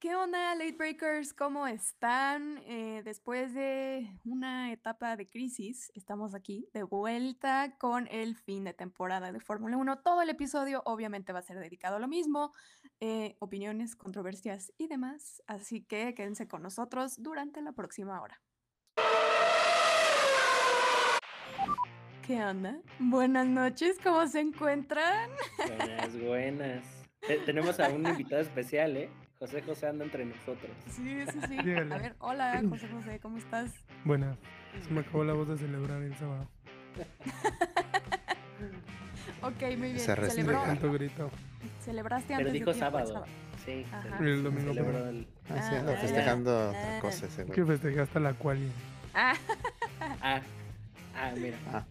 ¿Qué onda, Late Breakers? ¿Cómo están? Eh, después de una etapa de crisis, estamos aquí de vuelta con el fin de temporada de Fórmula 1. Todo el episodio obviamente va a ser dedicado a lo mismo, eh, opiniones, controversias y demás. Así que quédense con nosotros durante la próxima hora. ¿Qué onda? Buenas noches, ¿cómo se encuentran? Buenas, buenas. Te- tenemos a un invitado especial, ¿eh? José José anda entre nosotros. Sí, sí, sí. Dígale. A ver, hola, José José, ¿cómo estás? Buenas. Se me acabó la voz de celebrar el sábado. Ok, muy bien. Se. Celebró, Tanto grito. celebraste Pero antes de dijo tiempo el sábado. Sí. Ajá. El domingo. celebró el- Ah, sí, Ah, anda festejando ya. otra cosa ese Que festejaste la quali. Ah, Ah, ah, mira. Ah,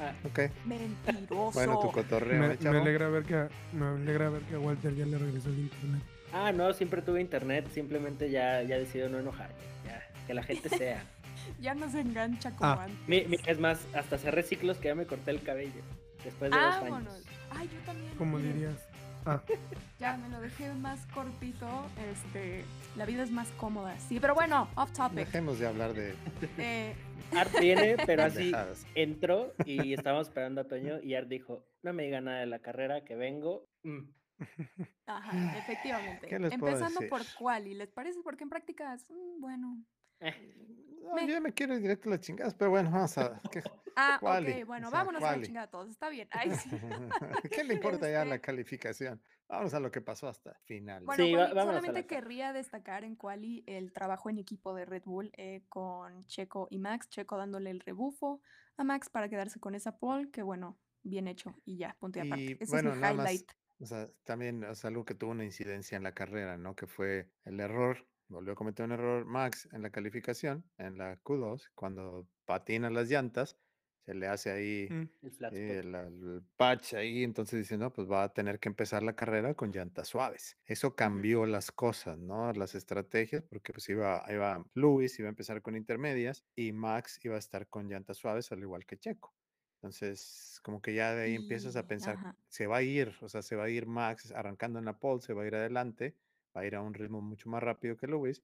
Ah, ok. mentiroso. Bueno, tu cotorreo, Me, alegra ver que a, me alegra ver que a Walter ya le regresó el internet. Ah, no, siempre tuve internet, simplemente ya, ya decidido no enojar. Ya, que la gente sea. Ya no se engancha como Ah. antes. Mi- mi- es más, hasta cerré ciclos que ya me corté el cabello. Después de dos Vámonos. años. Ay, yo también. ¿Cómo miren, dirías? Ah, Ya me lo dejé más cortito. Este, la vida es más cómoda. Sí, pero bueno, off topic. Dejemos de hablar de Eh, Art viene, pero así entró y estábamos esperando a Toño y Art dijo, no me diga nada de la carrera, que vengo. Mm. ajá, efectivamente. ¿Qué les puedo Empezando por decir? quali, ¿les parece? Porque en prácticas, mm, bueno. Eh, No, Me- yo me quiero ir directo a las chingadas, pero bueno, vamos a... ¿Qué, Ah, Quali, ok, bueno, o sea, vámonos a la chingada todos. Está bien. Ay, sí. ¿Qué le importa ya la Este- calificación? Vamos a lo que pasó hasta el final. Bueno, Sí, vámonos solamente querría destacar en Quali el trabajo en equipo de Red Bull eh, con Checo y Max. Checo dándole el rebufo a Max para quedarse con esa pole, que bueno, bien hecho y ya, punto y aparte. Y Ese bueno, es mi highlight. O sea, también es algo que tuvo una incidencia en la carrera, ¿no? Que fue el error, volvió a cometer un error Max en la calificación, en la Q2, cuando patina las llantas, se le hace ahí mm, el el, el patch ahí, entonces dice, no, pues va a tener que empezar la carrera con llantas suaves. Eso cambió las cosas, ¿no? Las estrategias, porque pues iba, iba Lewis, iba a empezar con intermedias y Max iba a estar con llantas suaves, al igual que Checo. Entonces, como que ya de ahí empiezas a pensar, ajá. se va a ir, o sea, se va a ir Max arrancando en la pole, se va a ir adelante, va a ir a un ritmo mucho más rápido que Lewis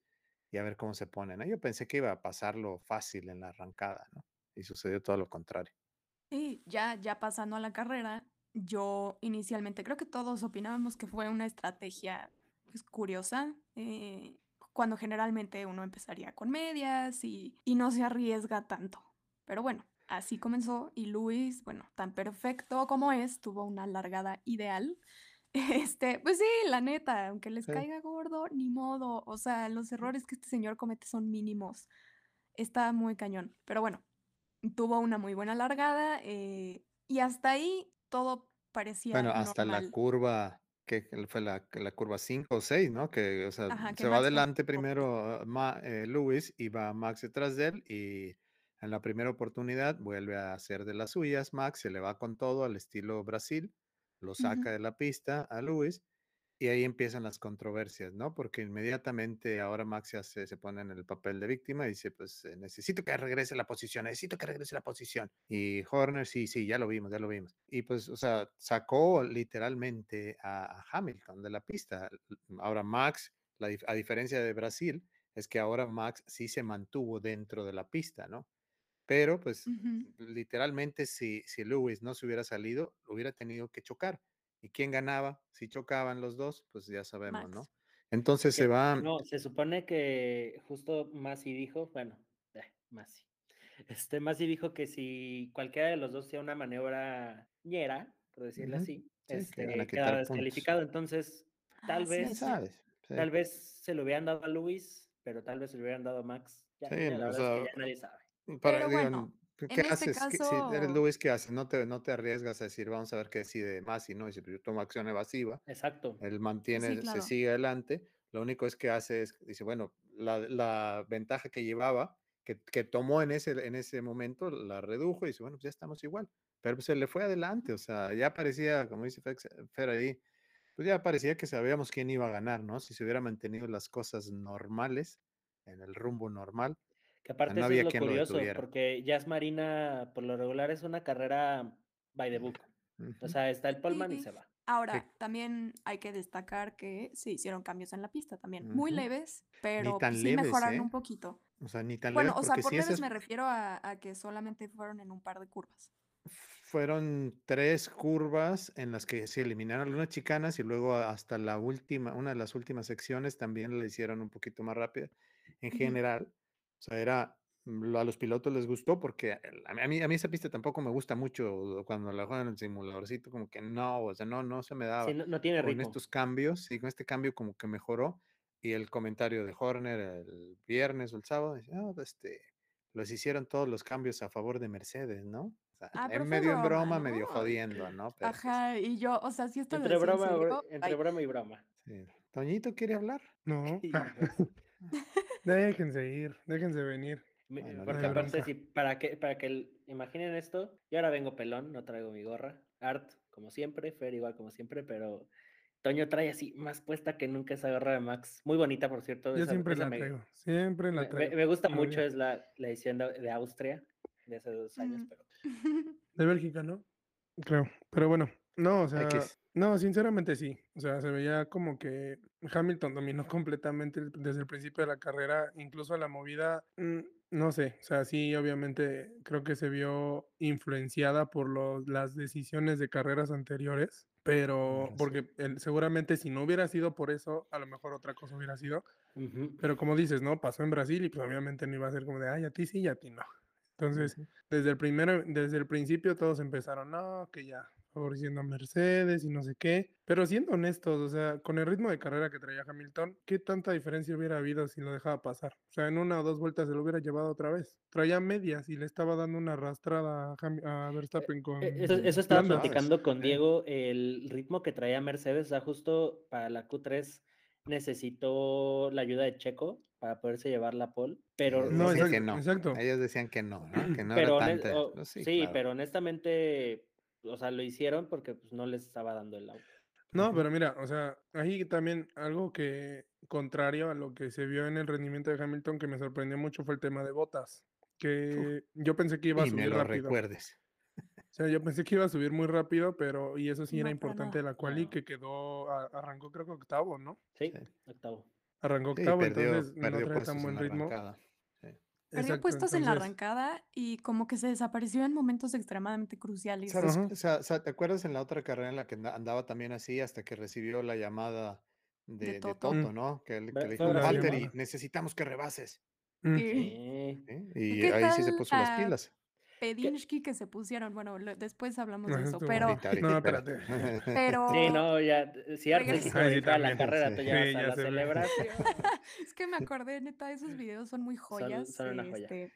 y a ver cómo se pone, ¿no? Yo pensé que iba a pasarlo fácil en la arrancada, ¿no? Y sucedió todo lo contrario. Y ya, ya pasando a la carrera, yo inicialmente creo que todos opinábamos que fue una estrategia pues, curiosa, eh, cuando generalmente uno empezaría con medias y, y no se arriesga tanto. Pero bueno, así comenzó y Luis, bueno, tan perfecto como es, tuvo una largada ideal. Este, pues sí, la neta, aunque les Sí. caiga gordo, ni modo. O sea, los errores que este señor comete son mínimos. Está muy cañón. Pero bueno, tuvo una muy buena largada eh, y hasta ahí todo parecía Bueno, hasta la curva, que fue la, la curva 5 o 6, ¿no? Que, o sea, Ajá, que se va Max adelante primero uh, Ma- eh, Lewis y va Max detrás de él y en la primera oportunidad vuelve a hacer de las suyas. Max se le va con todo al estilo Brasil, lo saca de la pista a Lewis y ahí empiezan las controversias, ¿no? Porque inmediatamente ahora Max ya se, se pone en el papel de víctima y dice, pues eh, necesito que regrese la posición, necesito que regrese la posición. Y Horner, sí, sí, ya lo vimos, ya lo vimos. Y pues, o sea, sacó literalmente a, a Hamilton de la pista. Ahora Max, la a diferencia de Brasil, es que ahora Max sí se mantuvo dentro de la pista, ¿no? Pero pues literalmente si, si Lewis no se hubiera salido, hubiera tenido que chocar. ¿Y quién ganaba? Si chocaban los dos, pues ya sabemos, Max. ¿no? Entonces se va, No, se supone que justo Masi dijo, bueno, eh, Masi. Este Masi dijo que si cualquiera de los dos hacía una maniobra ñera, por decirlo así, este, quedaba puntos. descalificado. Entonces, tal Ah, sí, vez. Sí. tal vez se lo hubieran dado a Luis, pero tal vez se lo hubieran dado a Max. Ya, Sí, ya la o es que ya nadie sabe. Para, Pero digo, bueno, ¿qué en este haces? ¿Qué- Si eres caso- Lewis, ¿qué haces? No te, no te arriesgas a decir, vamos a ver qué decide Masi, ¿no? Dice, pues yo tomo acción evasiva, Exacto. él mantiene, Sí, claro. se sigue adelante. Lo único es que hace es, dice, bueno, la, la ventaja que llevaba, que, que tomó en ese, en ese momento, la redujo y dice, bueno, pues ya estamos igual. Pero pues se le fue adelante, o sea, ya parecía, como dice Fer ahí, pues ya parecía que sabíamos quién iba a ganar, ¿no? Si se hubiera mantenido las cosas normales, en el rumbo normal. Que aparte no eso es lo lo curioso, detuviera. porque Jazz Marina, por lo regular, es una carrera by the book. O sea, está el Polman y se va. Ahora, también hay que destacar que se hicieron cambios en la pista también, muy leves, pero tan pues, sí leves, mejoraron ¿eh? un poquito. O sea, ni tan Bueno, leves, o sea, por sí leves esas me refiero a, a que solamente fueron en un par de curvas. fueron tres curvas en las que se eliminaron algunas chicanas y luego hasta la última, una de las últimas secciones también la hicieron un poquito más rápida. En general, sea, era, mm, lo- a los pilotos les gustó porque el- a mí, a mí, esa pista tampoco me gusta mucho cuando la juegan en el simuladorcito, como que no, o sea, no, no se me daba. Sí, no, no tiene con ritmo. estos cambios, y con este cambio como que mejoró. Y el comentario de Horner el viernes o el sábado, dice, "Ah, este, los hicieron todos los cambios a favor de Mercedes, ¿no? O sea, Ah, en medio en broma, broma, medio ¿no? jodiendo, ¿no? Pero, pues, Ajá, y yo, o sea, si esto lo Entre en broma, entre ay, broma y broma. sí. ¿Toñito quiere hablar? No. Déjense ir, déjense venir. Bueno, Porque aparte, si, para que, para que el- imaginen esto, yo ahora vengo pelón, no traigo mi gorra. Art, como siempre, Fer igual como siempre, pero Toño trae así más puesta que nunca esa gorra de Max. Muy bonita, por cierto. Yo esa- siempre esa la me- traigo, siempre la me- traigo. me gusta Muy mucho, bien. es la, la edición de, de Austria de hace dos años, Mm. pero De Bélgica, ¿no? Creo. Pero bueno, no, o sea, X. no, sinceramente sí. O sea, se veía como que Hamilton dominó completamente desde el principio de la carrera, incluso la movida, mm, no sé, o sea, sí, obviamente creo que se vio influenciada por los, las decisiones de carreras anteriores, pero porque seguramente si no hubiera sido por eso, a lo mejor otra cosa hubiera sido. Pero como dices, ¿no? Pasó en Brasil y pues obviamente no iba a ser como de, ay, a ti sí y a ti no. Entonces, desde el primero, desde el principio todos empezaron, no, que ya, favoreciendo a Mercedes y no sé qué. Pero siendo honestos, o sea, con el ritmo de carrera que traía Hamilton, ¿qué tanta diferencia hubiera habido si lo dejaba pasar? O sea, en una o dos vueltas se lo hubiera llevado otra vez. Traía medias y le estaba dando una arrastrada a, a Verstappen con... Eh, Eso, eso estaba platicando con Sí. Diego, el ritmo que traía Mercedes, o sea, justo para la Q3 necesitó la ayuda de Checo para poderse llevar la pole, pero Ellos No, decían exacto, que no. exacto. Ellos decían que no, ¿no? Que no pero era tanta. no, sí, sí, claro. pero honestamente, o sea, lo hicieron porque pues, no les estaba dando el auto. No, pero mira, o sea, ahí también algo que, contrario a lo que se vio en el rendimiento de Hamilton, que me sorprendió mucho fue el tema de botas. Que yo pensé que iba a Y me subir lo rápido. recuerdes. O sea, yo pensé que iba a subir muy rápido, pero, y eso sí era No, importante la quali, No. que quedó, a- arrancó creo que octavo, ¿no? Sí, Sí. octavo. Arrancó Sí, octavo, perdió, entonces no perdió trae tan en buen ritmo. arrancada. Perdió puestos en la entonces- arrancada y como que se desapareció en momentos extremadamente cruciales. O sea, o sea, ¿te acuerdas en la otra carrera en la que anda- andaba también así hasta que recibió la llamada de, de Toto. Toto, Mm. ¿no? Que, le- que le dijo. Valtteri, necesitamos que rebases. Sí. Sí. ¿Y qué ahí sí se puso las la pilas. Pedinsky que se pusieron, bueno, lo- después hablamos de eso, pero, Ahorita, ahorita, No, espérate. pero Sí, no, ya, si se Ay, sí, la carrera, sí. tú Sí, ya vas a la se celebración. es que me acordé, neta, esos videos son muy joyas. son una joya. este,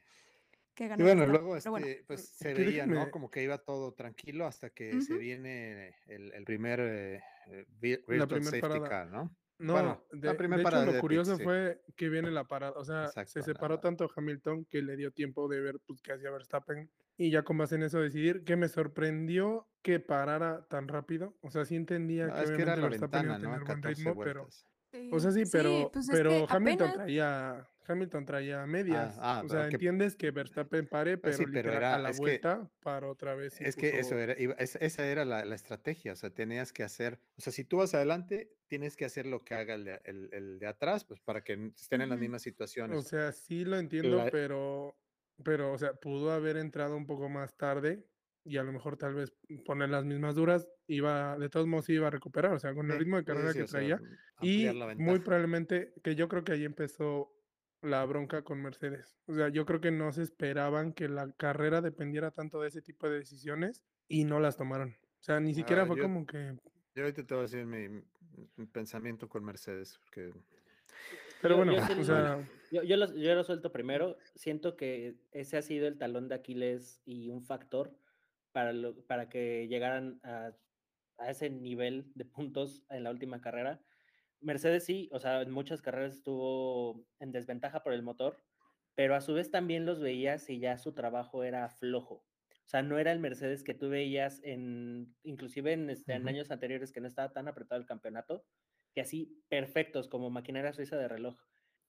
que Y ganan bueno, luego bueno, este, pues se que veía, ¿no? Como que iba todo tranquilo hasta que se viene el, el primer eh, eh, vi- La virtual primer safety parada. car, ¿no? No, Bueno, de, la primer de parada hecho de lo curioso sí. fue que viene la parada, o sea, Exacto, se separó la- tanto Hamilton que le dio tiempo de ver pues, qué hacía Verstappen y ya con base en eso decidir que me sorprendió que parara tan rápido, o sea, sí entendía No, que es que era la Verstappen iba ventana, a ¿no? tener buen 14 ritmo, pero, vueltas. o sea, sí, pero, pues es pero que Hamilton apenas- traía, Hamilton traía medias, ah, o sea, que- entiendes que Verstappen pare, pero, sí, pero era- a la es que- vuelta paró otra vez. Es que eso puso- era, iba- es- esa era la, la estrategia, o sea, tenías que hacer, o sea, si tú vas adelante, tienes que hacer lo que haga el de, el- el de atrás, pues para que estén en las mismas situaciones. O sea, sí lo entiendo, La- pero, pero, o sea, pudo haber entrado un poco más tarde y a lo mejor tal vez poner las mismas duras, iba, de todos modos iba a recuperar, o sea, con el ritmo de carrera sí, que sea, traía. Y muy probablemente, que yo creo que ahí empezó la bronca con Mercedes. O sea, yo creo que no se esperaban que la carrera dependiera tanto de ese tipo de decisiones y no las tomaron. O sea, ni siquiera Ah, fue yo- como que... Yo ahorita te voy a decir mi pensamiento con Mercedes, porque Pero Yo- bueno, yo o sea, Yo, yo, lo, yo lo suelto primero. Siento que ese ha sido el talón de Aquiles y un factor para, lo- para que llegaran a, a ese nivel de puntos en la última carrera. Mercedes sí, o sea, en muchas carreras estuvo en desventaja por el motor, pero a su vez también los veías y ya su trabajo era flojo. O sea, no era el Mercedes que tú veías en, inclusive en, este, en Ujú. años anteriores que no estaba tan apretado el campeonato, que así perfectos como maquinaria suiza de reloj.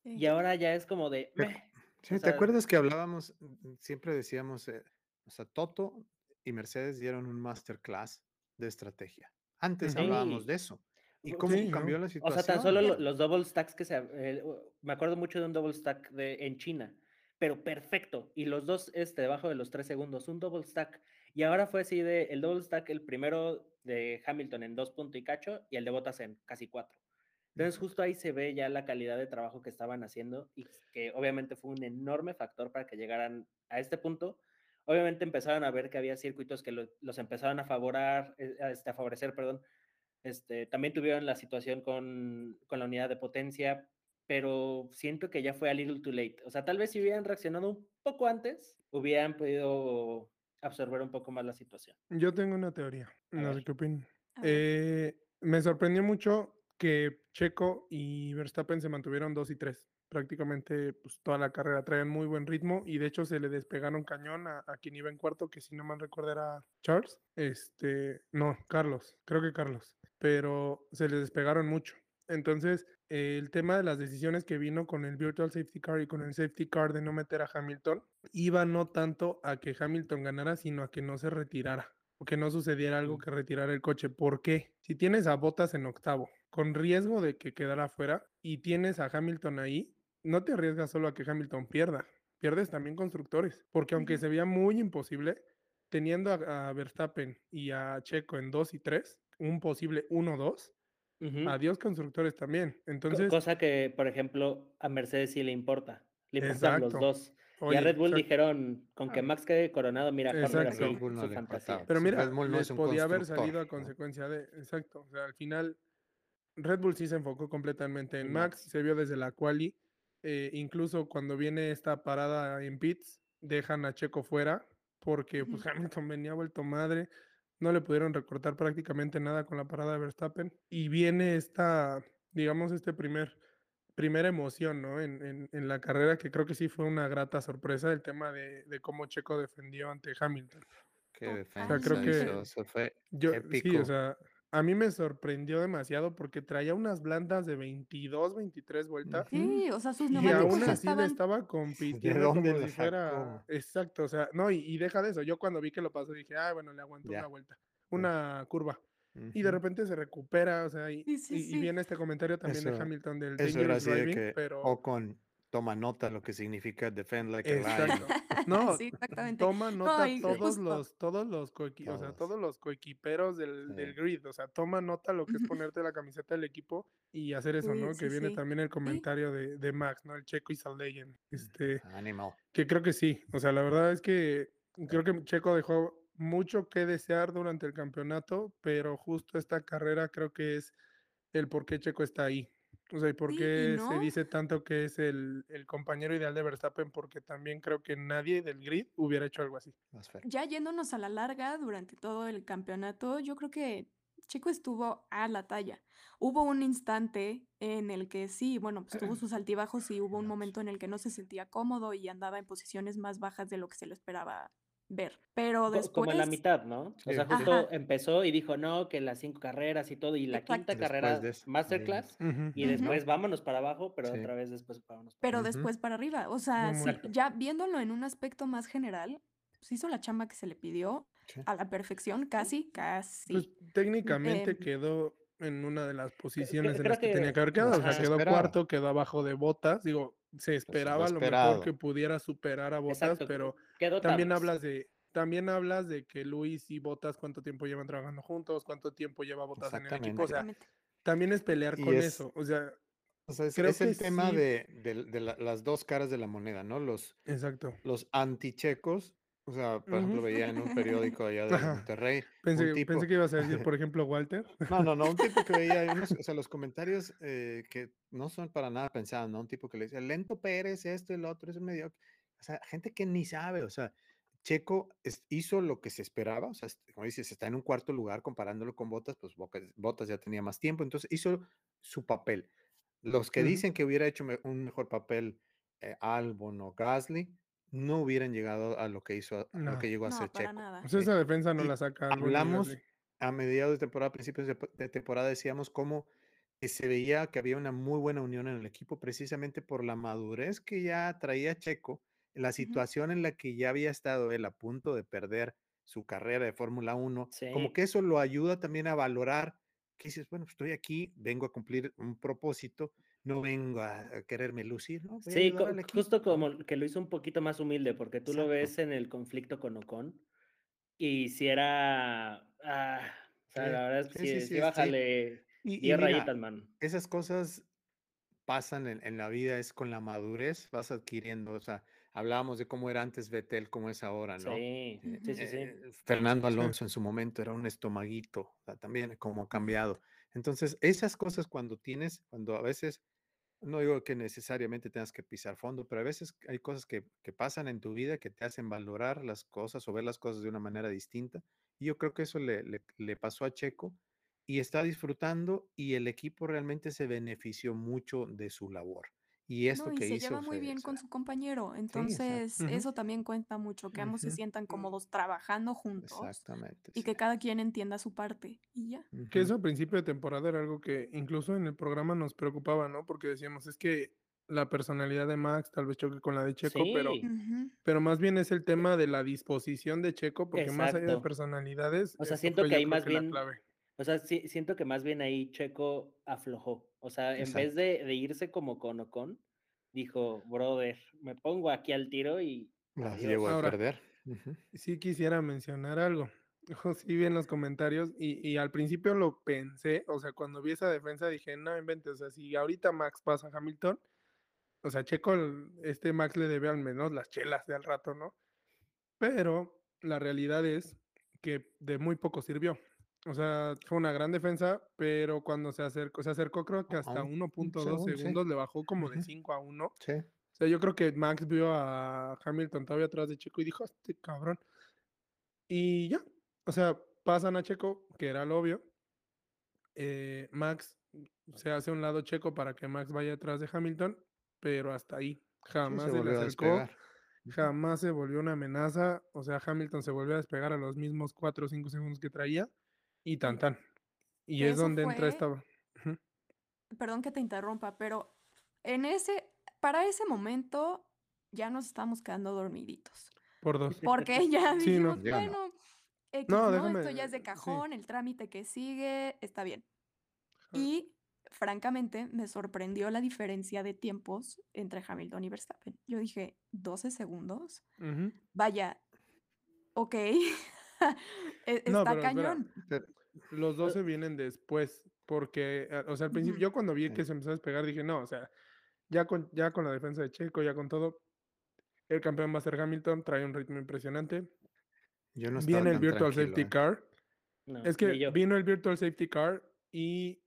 sí. Y ahora ya es como de... "Meh". Sí, O ¿te sea, acuerdas que hablábamos, mm, siempre decíamos, eh, o sea, Toto y Mercedes dieron un masterclass de estrategia. Antes Ujú. hablábamos Sí. de eso. ¿Y cómo sí, cambió la O situación? sea, tan solo los double stacks que se... eh, me acuerdo mucho de un double stack de, en China, pero perfecto. Y los dos este, debajo de los tres segundos, un double stack. Y ahora fue así de el double stack, el primero de Hamilton en dos puntos y cacho y el de Bottas en casi cuatro. Entonces justo ahí se ve ya la calidad de trabajo que estaban haciendo y que obviamente fue un enorme factor para que llegaran a este punto. Obviamente empezaron a ver que había circuitos que lo- los empezaron a favorar, eh, este, a favorecer, perdón. Este, también tuvieron la situación con, con la unidad de potencia, pero siento que ya fue a little too late. O sea, tal vez si hubieran reaccionado un poco antes, hubieran podido absorber un poco más la situación. Yo tengo una teoría, A no sé qué opinan. Eh, me sorprendió mucho que Checo y Verstappen se mantuvieron 2 y 3. Prácticamente pues, toda la carrera traían muy buen ritmo y de hecho se le despegaron cañón a, a quien iba en cuarto, que si no mal recuerdo era Charles. Este, no, Carlos, creo que Carlos, pero se le despegaron mucho. Entonces, el tema de las decisiones que vino con el Virtual Safety Car y con el Safety Car de no meter a Hamilton, iba no tanto a que Hamilton ganara, sino a que no se retirara o que no sucediera algo que retirara el coche. ¿Por qué? Si tienes a Bottas en octavo, con riesgo de que quedara fuera, y tienes a Hamilton ahí, no te arriesgas solo a que Hamilton pierda, pierdes también constructores, porque aunque se veía muy imposible, teniendo a, a Verstappen y a Checo en 2 y 3, un posible 1-2, Adiós constructores también. Entonces, Cosa que, por ejemplo, a Mercedes sí le importa. Le importan los dos. y a Red Bull exacto. dijeron, con que Ah. Max quede coronado, mira, Exacto. no su fantasía. Pero mira, Red Bull no les podía haber salido a consecuencia de, exacto, o sea, al final Red Bull sí se enfocó completamente en Max, Max. se vio desde la quali, eh, incluso cuando viene esta parada en pits, dejan a Checo fuera, porque pues. Hamilton venía vuelto madre, no le pudieron recortar prácticamente nada con la parada de Verstappen, y viene esta, digamos, este primer, primera emoción, ¿no? En, en- en la carrera, que creo que sí fue una grata sorpresa, el tema de, de cómo Checo defendió ante Hamilton. Qué defensa O sea, creo que- hizo, eso fue Yo, sí, épico. o sea, a mí me sorprendió demasiado porque traía unas blandas de 22, 23 vueltas. Sí, o sea, sus Y neumáticos aún ya así le estaban estaba compitiendo dónde como si fuera. Exacto, o sea, no, y, y deja de eso. Yo cuando vi que lo pasó dije, ah, bueno, le aguantó Ya. una vuelta, una curva. Y de repente se recupera, o sea, y, Sí, sí, y- y sí. viene este comentario también de Hamilton del Eso era dangerous así de driving, que pero. Ocon toma nota lo que significa defend like a lion. Exacto. No, Sí, exactamente. toma nota y todos justo. los, todos los coequi- o sea, Todos. los coequiperos del, del grid, o sea, toma nota lo que es ponerte la camiseta del equipo y hacer eso, ¿no? sí, que viene sí. también el comentario de, de Max, ¿no? El Checo is a legend. Este, Animal. que creo que sí. O sea, la verdad es que creo que Checo dejó mucho que desear durante el campeonato, pero justo esta carrera creo que es el por qué Checo está ahí. O sea, y por Sí, y qué se dice tanto que es el, el compañero ideal de Verstappen, porque también creo que nadie del grid hubiera hecho algo así. Ya yéndonos a la larga durante todo el campeonato, yo creo que Checo estuvo a la talla. Hubo un instante en el que sí, bueno, pues tuvo sus altibajos y hubo un momento en el que no se sentía cómodo y andaba en posiciones más bajas de lo que se le esperaba ver. Pero después... Como en la mitad, ¿no? Sí, o sea, justo. Ajá. empezó y dijo, no, que las cinco carreras y todo, y la Exacto. quinta Después carrera de masterclass, y después vámonos para abajo, pero Sí. otra vez después vámonos para pero después para arriba. O sea, sí, ya viéndolo en un aspecto más general, pues hizo la chamba que se le pidió a la perfección, casi, casi. Pues técnicamente Em, quedó en una de las posiciones en las que, tenía que- haber quedado. O sea, quedó cuarto, quedó abajo de botas. Digo, se esperaba a lo mejor que pudiera superar a botas, Exacto, pero Quedó también tablas. hablas de. También hablas de que Luis y Botas cuánto tiempo llevan trabajando juntos, cuánto tiempo lleva Botas en el equipo. O sea, también es pelear Y con es- eso. O sea, O sea, es, creo es el tema sí. de, de- de la- las dos caras de la moneda, ¿no? Los, exacto. los antichecos. O sea, por ejemplo, Ujú. veía en un periódico allá de Ajá. Monterrey. Pensé, un tipo, pensé que ibas a decir, por ejemplo, Walter. No, no, no, un tipo que veía unos, o sea, los comentarios eh, que no son para nada pensados, ¿no? Un tipo que le decía, lento Pérez, esto y lo otro, es un medio. O sea, gente que ni sabe, o sea, Checo es- hizo lo que se esperaba, o sea, como dices, está en un cuarto lugar comparándolo con Botas, pues Botas ya tenía más tiempo, entonces hizo su papel. Los que Ujú. dicen que hubiera hecho un mejor papel eh, Albon o Gasly, no hubieran llegado a lo que hizo, a lo No. que llegó a No, ser para Checo. nada. Pues esa defensa no Y la saca hablamos a mediados de temporada, principios de, de temporada, decíamos cómo que se veía que había una muy buena unión en el equipo precisamente por la madurez que ya traía Checo, la situación en la que ya había estado él a punto de perder su carrera de Fórmula 1, como Sí. que eso lo ayuda también a valorar que dices, bueno, estoy aquí, vengo a cumplir un propósito, no vengo a, quererme lucir, ¿no? Voy Sí, co- justo como que lo hizo un poquito más humilde, porque tú lo ves en el conflicto con Ocon, y si era, ah, o sea, Sí, la verdad es que sí, sí. bájale Y, y 10 mira, rayitas, man. esas cosas pasan en, en la vida, es con la madurez, vas adquiriendo, o sea, hablábamos de cómo era antes Betel, cómo es ahora, ¿no? Sí, Ujú. sí, sí. Eh, Fernando. Alonso en su momento era un estomaguito, o sea, también como ha cambiado. Entonces, esas cosas cuando tienes, cuando a veces, no digo que necesariamente tengas que pisar fondo, pero a veces hay cosas que, que pasan en tu vida que te hacen valorar las cosas o ver las cosas de una manera distinta. Y yo creo que eso le, le- le pasó a Checo y está disfrutando y el equipo realmente se benefició mucho de su labor. Y esto No, y que se hizo lleva muy bien con su compañero. Entonces, eso también cuenta mucho, que ambos se sientan cómodos trabajando juntos Exactamente. y sí. que cada quien entienda su parte. Y ya. Que eso a principio de temporada era algo que incluso en el programa nos preocupaba, ¿no? Porque decíamos, es que la personalidad de Max tal vez choque con la de Checo, pero, pero más bien es el tema de la disposición de Checo, porque más allá de personalidades, O sea, siento que ahí más que la bien, clave. O sea, sí, siento que más bien ahí Checo aflojó. O sea, en vez de, de irse como con Ocon, dijo, brother, me pongo aquí al tiro y Las llevo a Ahora, perder. Ujú. sí quisiera mencionar algo. Sí vi en los comentarios y, y al principio lo pensé, o sea, cuando vi esa defensa dije, no inventes, o sea, si ahorita Max pasa a Hamilton, o sea, Checo, el- este Max le debe al menos las chelas de al rato, ¿no? Pero la realidad es que de muy poco sirvió. O sea, fue una gran defensa, pero cuando se acercó, se acercó creo que hasta un 1.2 segundo, sí. segundos le bajó como de Ujú. 5 a 1. Sí. O sea, yo creo que Max vio a Hamilton todavía atrás de Checo y dijo, este cabrón. Y ya, o sea, pasan a Checo, que era lo obvio. eh, Max se hace un lado Checo para que Max vaya atrás de Hamilton, pero hasta ahí. Sí, Jamás se se le acercó, jamás se volvió una amenaza. O sea, Hamilton se volvió a despegar a los mismos 4 o 5 segundos que traía y tan tan. Y es donde entra fue, esta. Ujú, perdón que te interrumpa, pero en ese, para ese momento ya nos estamos quedando dormiditos. Por dos. Porque ya Sí, dijimos, Ya no. bueno, X, No, ¿no? Esto ya es de Sí. cajón, el trámite que sigue, está bien. Ajá. Y francamente me sorprendió la diferencia de tiempos entre Hamilton y Verstappen. Yo dije, 12 segundos. Ujú. Vaya, ok. e- No, está pero espera. cañón. Pero- Los 12 vienen después, porque, ah, o sea, al principio, yo cuando vi que se empezó a despegar, dije, no, o sea, ya con, ya con la defensa de Checo, ya con todo, el campeón va a ser Hamilton, trae un ritmo impresionante. Yo no Viene el Virtual Safety ¿eh? Car. No, Es que vino el Virtual Safety Car y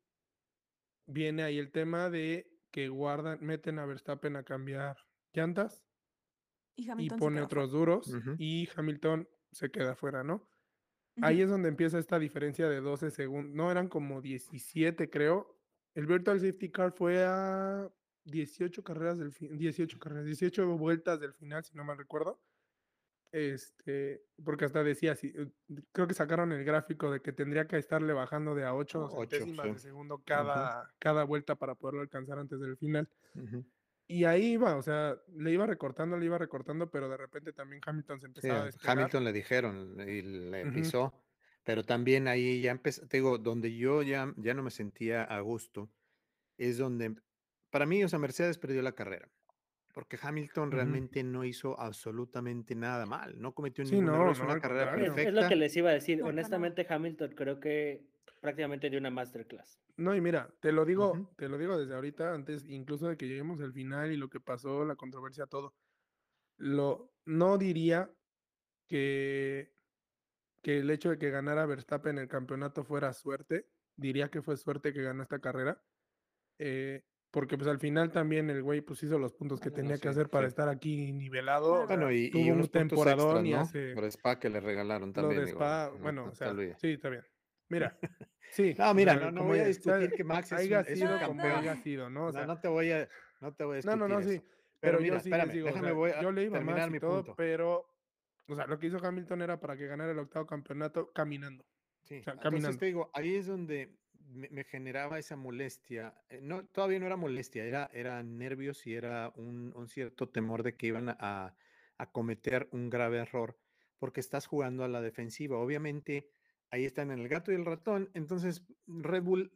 viene ahí el tema de que guardan, meten a Verstappen a cambiar llantas Y pone otros duros y Hamilton se queda fuera, ¿no? Ahí es donde empieza esta diferencia de 12 segundos. No, eran como 17, creo. El Virtual Safety Car fue a 18 carreras del fin, 18 carreras, 18 vueltas del final, si no mal recuerdo. Este, porque hasta decía, eh, creo que sacaron el gráfico de que tendría que estarle bajando de a 8 Ocho, centésimas sí. de segundo cada, cada vuelta para poderlo alcanzar antes del final. Ujú. Y ahí iba, o sea, le iba recortando, le iba recortando, pero de repente también Hamilton se Sí, empezaba a a despegar. Hamilton le dijeron y le Ujú. pisó, pero también ahí ya empezó, te digo, donde yo ya, ya no me sentía a gusto, es donde, para mí, o sea, Mercedes perdió la carrera, porque Hamilton Ujú. realmente no hizo absolutamente nada mal, no cometió Sí, ningún error, no, hizo no, una al carrera contrario. Es, es lo perfecta. que les iba a decir. No. Honestamente, Hamilton creo que prácticamente dio una masterclass. No, y mira, te lo digo, te lo digo desde ahorita, antes incluso de que lleguemos al final y lo que pasó, la controversia, todo. Lo, no diría que, que el hecho de que ganara Verstappen el campeonato fuera suerte. Diría que fue suerte que ganó esta carrera. eh, porque pues al final también el güey pues hizo los puntos que Bueno, tenía que hacer para sí. estar aquí nivelado. Bueno, y, y tuvo un unos puntos temporadón extras, y ¿no? hace Por Spa que le regalaron lo también, de Spa, no, bueno, no o te sea, olvides. sí, está bien. Mira, sí. No, mira, no, no como voy a discutir que Max es un, es sido No, campeón. haya sido, ¿no? O No, sea, no te voy a, no te voy a no, no, discutir no, sí. eso. Pero, mira, yo sí espérame, digo, o déjame sea, voy a yo le iba terminar Max y mi todo, punto. pero, o sea, lo que hizo Hamilton era para que ganara el octavo campeonato caminando. Sí, sea, entonces caminando. te digo, ahí es donde me, me generaba esa molestia. eh, No, todavía no era molestia, era, era nervios y era un, un cierto temor de que iban a, a cometer un grave error, porque estás jugando a la defensiva. Obviamente, ahí están en el gato y el ratón. Entonces, Red Bull,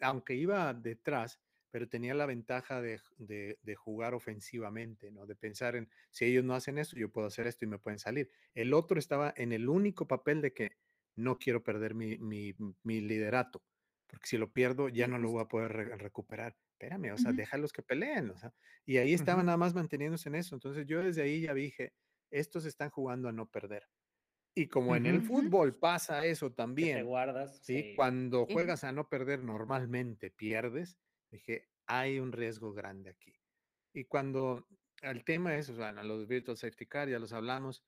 aunque iba detrás, pero tenía la ventaja de, de, jugar ofensivamente, ¿no? De pensar en, si ellos no hacen esto, yo puedo hacer esto y me pueden salir. El otro estaba en el único papel de que no quiero perder mi, mi, mi liderato, porque si lo pierdo ya no lo voy a poder recuperar. Espérame, o sea, déjalos que peleen, o sea, y ahí estaban nada más manteniéndose en eso. Entonces yo desde ahí ya dije, estos están jugando a no perder. Y como en el fútbol pasa eso también, te guardas, ¿sí? cuando juegas a no perder, normalmente pierdes. Dije, hay un riesgo grande aquí. Y cuando el tema es, o sea, los virtual safety car, ya los hablamos,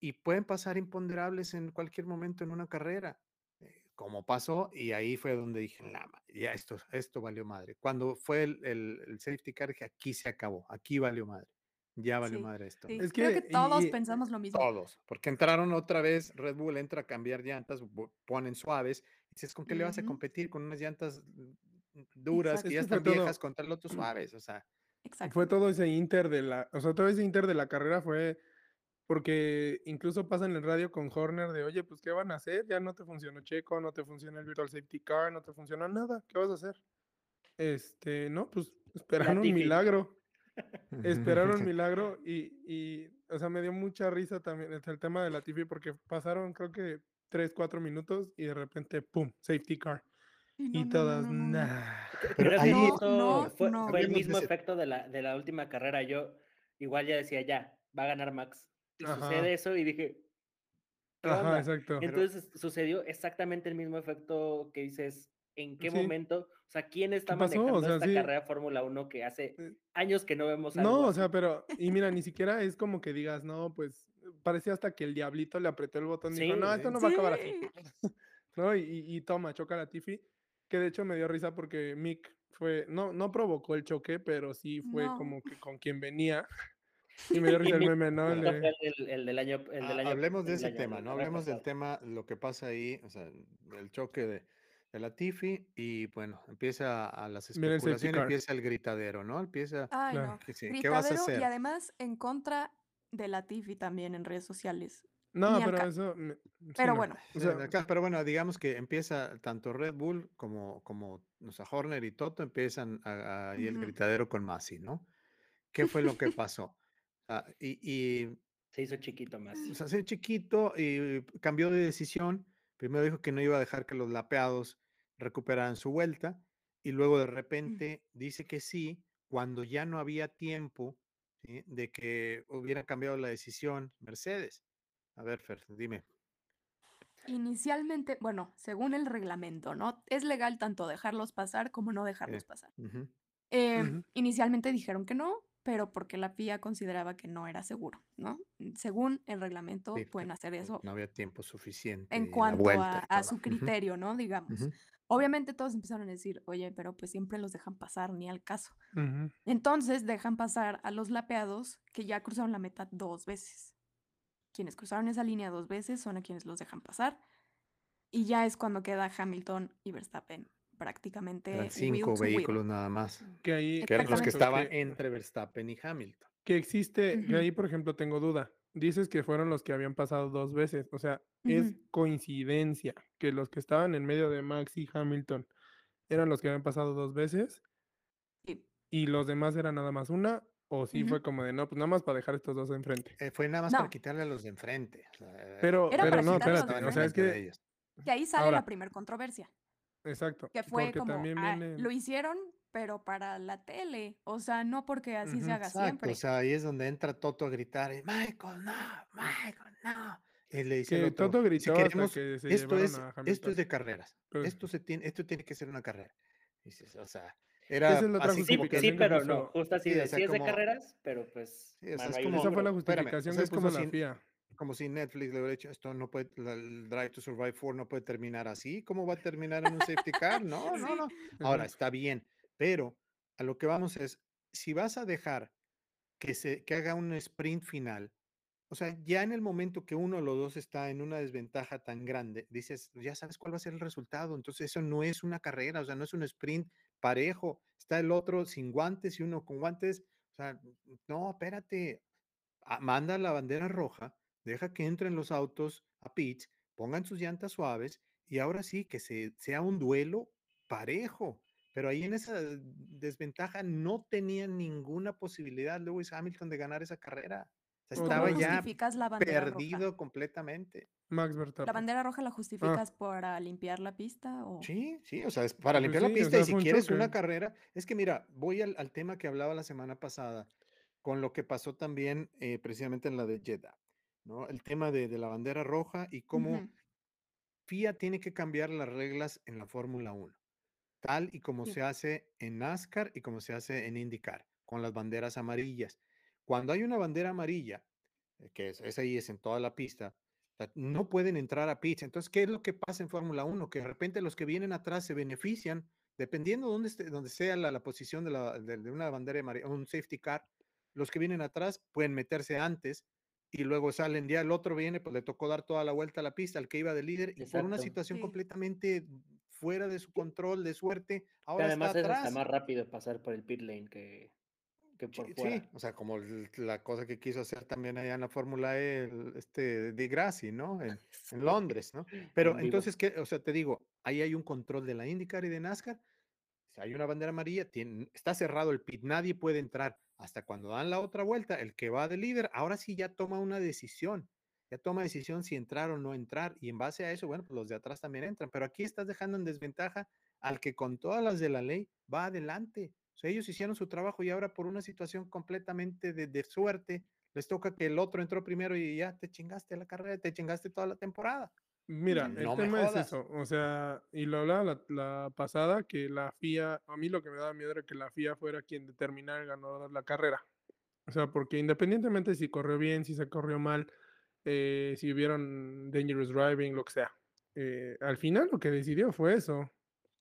y pueden pasar imponderables en cualquier momento en una carrera, eh, como pasó, y ahí fue donde dije, ya esto, esto valió madre. Cuando fue el, el, safety car, dije, aquí se acabó, aquí valió madre. Ya valió madre esto. Es que, Creo que todos pensamos lo mismo. Todos, porque entraron otra vez, Red Bull entra a cambiar llantas, ponen suaves, y dices, ¿con qué le vas a competir? Con unas llantas duras y ya están viejas contra los otros suaves, o sea. Fue todo ese inter de la, o sea, todo ese inter de la carrera fue porque incluso pasa en el radio con Horner de, oye, pues, ¿qué van a hacer? Ya no te funcionó Checo, no te funciona el Virtual Safety Car, no te funciona nada, ¿qué vas a hacer? Este, no, pues, esperaron un milagro. esperaron un milagro y, y, o sea, me dio mucha risa también el tema de la TV porque pasaron creo que 3, 4 minutos y de repente, ¡pum!, Safety Car y todas, nada. Pero ahí fue, el mismo efecto de la, de la última carrera. Yo igual ya decía, ya, va a ganar Max. Y sucede eso y dije, Ajá, exacto. Entonces sucedió exactamente el mismo efecto que dices, ¿en qué momento? O sea, ¿quién está manejando esta carrera Fórmula 1 que hace eh, años que no vemos No, o sea, pero, y mira, ni siquiera es como que digas, no, pues, parecía hasta que el diablito le apretó el botón y dijo, no, esto no va a acabar así. ¿No? Y, y, toma, choca la Tiffy. Que de hecho me dio risa porque Mick fue, no, no provocó el choque, pero sí fue como que con quien venía. Y me dio risa el meme, ¿no? El, del año, el del año. Hablemos de ese tema, ¿no? Hablemos del tema, lo que pasa ahí, o sea, el choque de, de la Tiffy y bueno, empieza a las especulaciones, empieza el gritadero, ¿no? Empieza. Ay, no. ¿Qué vas a hacer? Y además en contra de la Tiffy también en redes sociales. No, pero eso. pero bueno. pero bueno, digamos que empieza tanto Red Bull como, como o sea, Horner y Toto empiezan ahí el gritadero con Masi, ¿no? ¿Qué fue lo que pasó? y, Se hizo chiquito más. O sea, se hizo chiquito y cambió de decisión. Primero dijo que no iba a dejar que los lapeados recuperaran su vuelta y luego de repente dice que sí cuando ya no había tiempo de que hubiera cambiado la decisión Mercedes. A ver, Fer, dime. Inicialmente, bueno, según el reglamento, ¿no? Es legal tanto dejarlos pasar como no dejarlos pasar. Em, inicialmente dijeron que no, pero porque la FIA consideraba que no era seguro, ¿no? Según el reglamento pueden hacer eso. No había tiempo suficiente. En cuanto a, su criterio, ¿no? Digamos. Obviamente todos empezaron a decir, oye, pero pues siempre los dejan pasar, ni al caso. Entonces dejan pasar a los lapeados que ya cruzaron la meta dos veces quienes cruzaron esa línea dos veces son a quienes los dejan pasar. Y ya es cuando queda Hamilton y Verstappen prácticamente. Eran cinco vehículos nada más. Que, ahí, que eran los que estaban entre Verstappen y Hamilton. Que existe, que ahí por ejemplo tengo duda. Dices que fueron los que habían pasado dos veces. O sea, es coincidencia que los que estaban en medio de Max y Hamilton eran los que habían pasado dos veces. Y los demás eran nada más una o sí fue como de, no, pues nada más para dejar estos dos enfrente. Eh, fue nada más para quitarle a los de enfrente. pero, pero no, espérate, o sea, es que... Que ahí sale la primera controversia. Exacto. Que fue como, también ah, lo hicieron, pero para la tele. O sea, no porque así se haga exacto, siempre. O sea, ahí es donde entra Toto a gritar, Michael, no, Michael, no. Y le dice que Toto gritó que se esto, es, esto es de carreras. Esto, se tiene, esto tiene que ser una carrera. Dices, o sea, era así, sí, sí, pero no, justo así, de, sí es de carreras, pero pues... esa fue la justificación que puso la FIA. Como si Netflix le hubiera dicho, esto no puede, el Drive to Survive 4 no puede terminar así, ¿cómo va a terminar en un safety car? No, no, no. Ahora, está bien, pero a lo que vamos es, si vas a dejar que, se, que haga un sprint final, o sea, ya en el momento que uno o los dos está en una desventaja tan grande, dices, ya sabes cuál va a ser el resultado. Entonces, eso no es una carrera, o sea, no es un sprint parejo, está el otro sin guantes y uno con guantes. O sea, no, espérate, ah, manda la bandera roja deja que entren los autos a pits, pongan sus llantas suaves y ahora sí que se, sea un duelo parejo. Pero ahí en esa desventaja no tenía ninguna posibilidad Lewis Hamilton de ganar esa carrera. O sea, ¿Cómo estaba ya la roja? perdido completamente. Max ¿La Verstappen. bandera roja la justificas para limpiar la pista? O... Sí, sí, o sea, es para Pues limpiar la o pista sea, y si un quieres choque. una carrera, es que mira, voy al, al tema que hablaba la semana pasada, con lo que pasó también eh, precisamente en la de Jeddah, ¿no? El tema de, de la bandera roja y cómo Ujú. FIA tiene que cambiar las reglas en la Fórmula 1, tal y como Sí. se hace en NASCAR y como se hace en IndyCar, con las banderas amarillas. Cuando hay una bandera amarilla, eh, que es, esa ahí es en toda la pista, no pueden entrar a pits. Entonces, ¿qué es lo que pasa en Fórmula 1? Que de repente los que vienen atrás se benefician, dependiendo dónde, esté- donde sea la, la posición de, la- de- de una bandera amarilla, un safety car, los que vienen atrás pueden meterse antes y luego salen, ya el otro viene, pues le tocó dar toda la vuelta a la pista al que iba de líder y por una Exacto. situación Sí. completamente fuera de su control, de suerte, Que ahora además está es hasta más rápido pasar por el pit lane que, que por Sí, fuera. sí, o sea, como la cosa que quiso hacer también allá en la Fórmula E, el- este de Grassi, ¿no? En, en Londres, ¿no? Pero En entonces, ¿qué? O sea, te digo, ahí hay un control de la IndyCar y de NASCAR. Si hay una bandera amarilla, tiene- está cerrado el pit, nadie puede entrar. Hasta cuando dan la otra vuelta, el que va de líder, ahora sí ya toma una decisión. Ya toma decisión si entrar o no entrar. Y en base a eso, bueno, pues los de atrás también entran. Pero aquí estás dejando en desventaja al que con todas las de la ley va adelante. O sea, ellos hicieron su trabajo y ahora por una situación completamente de, de suerte, les toca que el otro entró primero y ya te chingaste la carrera, te chingaste toda la temporada. Mira, Ujú. el tema es eso, o sea, y lo hablaba la, la pasada, que la FIA, a mí lo que me daba miedo era que la FIA fuera quien determinara el ganador de la carrera. O sea, porque independientemente si corrió bien, si se corrió mal, eh, si hubieron dangerous driving, lo que sea, eh, al final lo que decidió fue eso.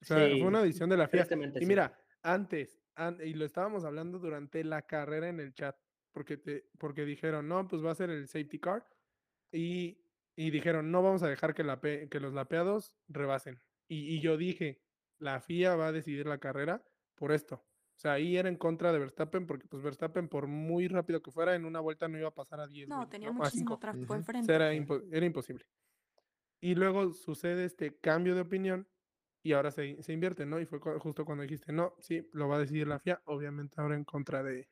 O sea, Sí, fue una decisión de la FIA. Y sí. mira, antes, an- y lo estábamos hablando durante la carrera en el chat, porque, te, porque dijeron, no, pues va a ser el safety car, y, y dijeron, no vamos a dejar que, la pe- que los lapeados rebasen. Y, y yo dije, la FIA va a decidir la carrera por esto. O sea, ahí era en contra de Verstappen, porque pues Verstappen, por muy rápido que fuera, en una vuelta no iba a pasar a 10. No, mil, tenía ¿no? Muchísimo 5. tráfico enfrente. sea, era, impo- era imposible. Y luego sucede este cambio de opinión y ahora se, se invierte, ¿no? Y fue cu- justo cuando dijiste, no, sí, lo va a decidir la FIA, obviamente ahora en contra de,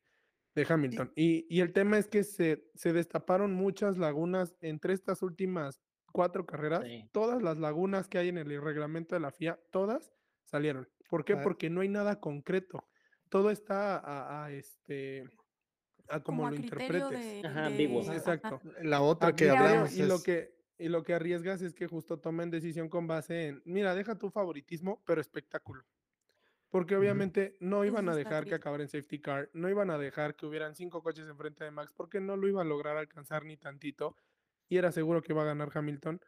de Hamilton. Y, y el tema es que se, se destaparon muchas lagunas entre estas últimas cuatro carreras. Sí. Todas las lagunas que hay en el reglamento de la FIA, todas salieron. ¿Por qué? Porque no hay nada concreto. Todo está a, a, este a como, como a lo interpretes. de, Ajá, de-. Exacto. La otra que hablamos y lo que y lo que arriesgas es que justo tomen decisión con base en, mira, deja tu favoritismo, pero espectáculo. Porque obviamente no iban a dejar que acabara en safety car, no iban a dejar que hubieran cinco coches enfrente de Max, porque no lo iba a lograr alcanzar ni tantito, y era seguro que iba a ganar Hamilton,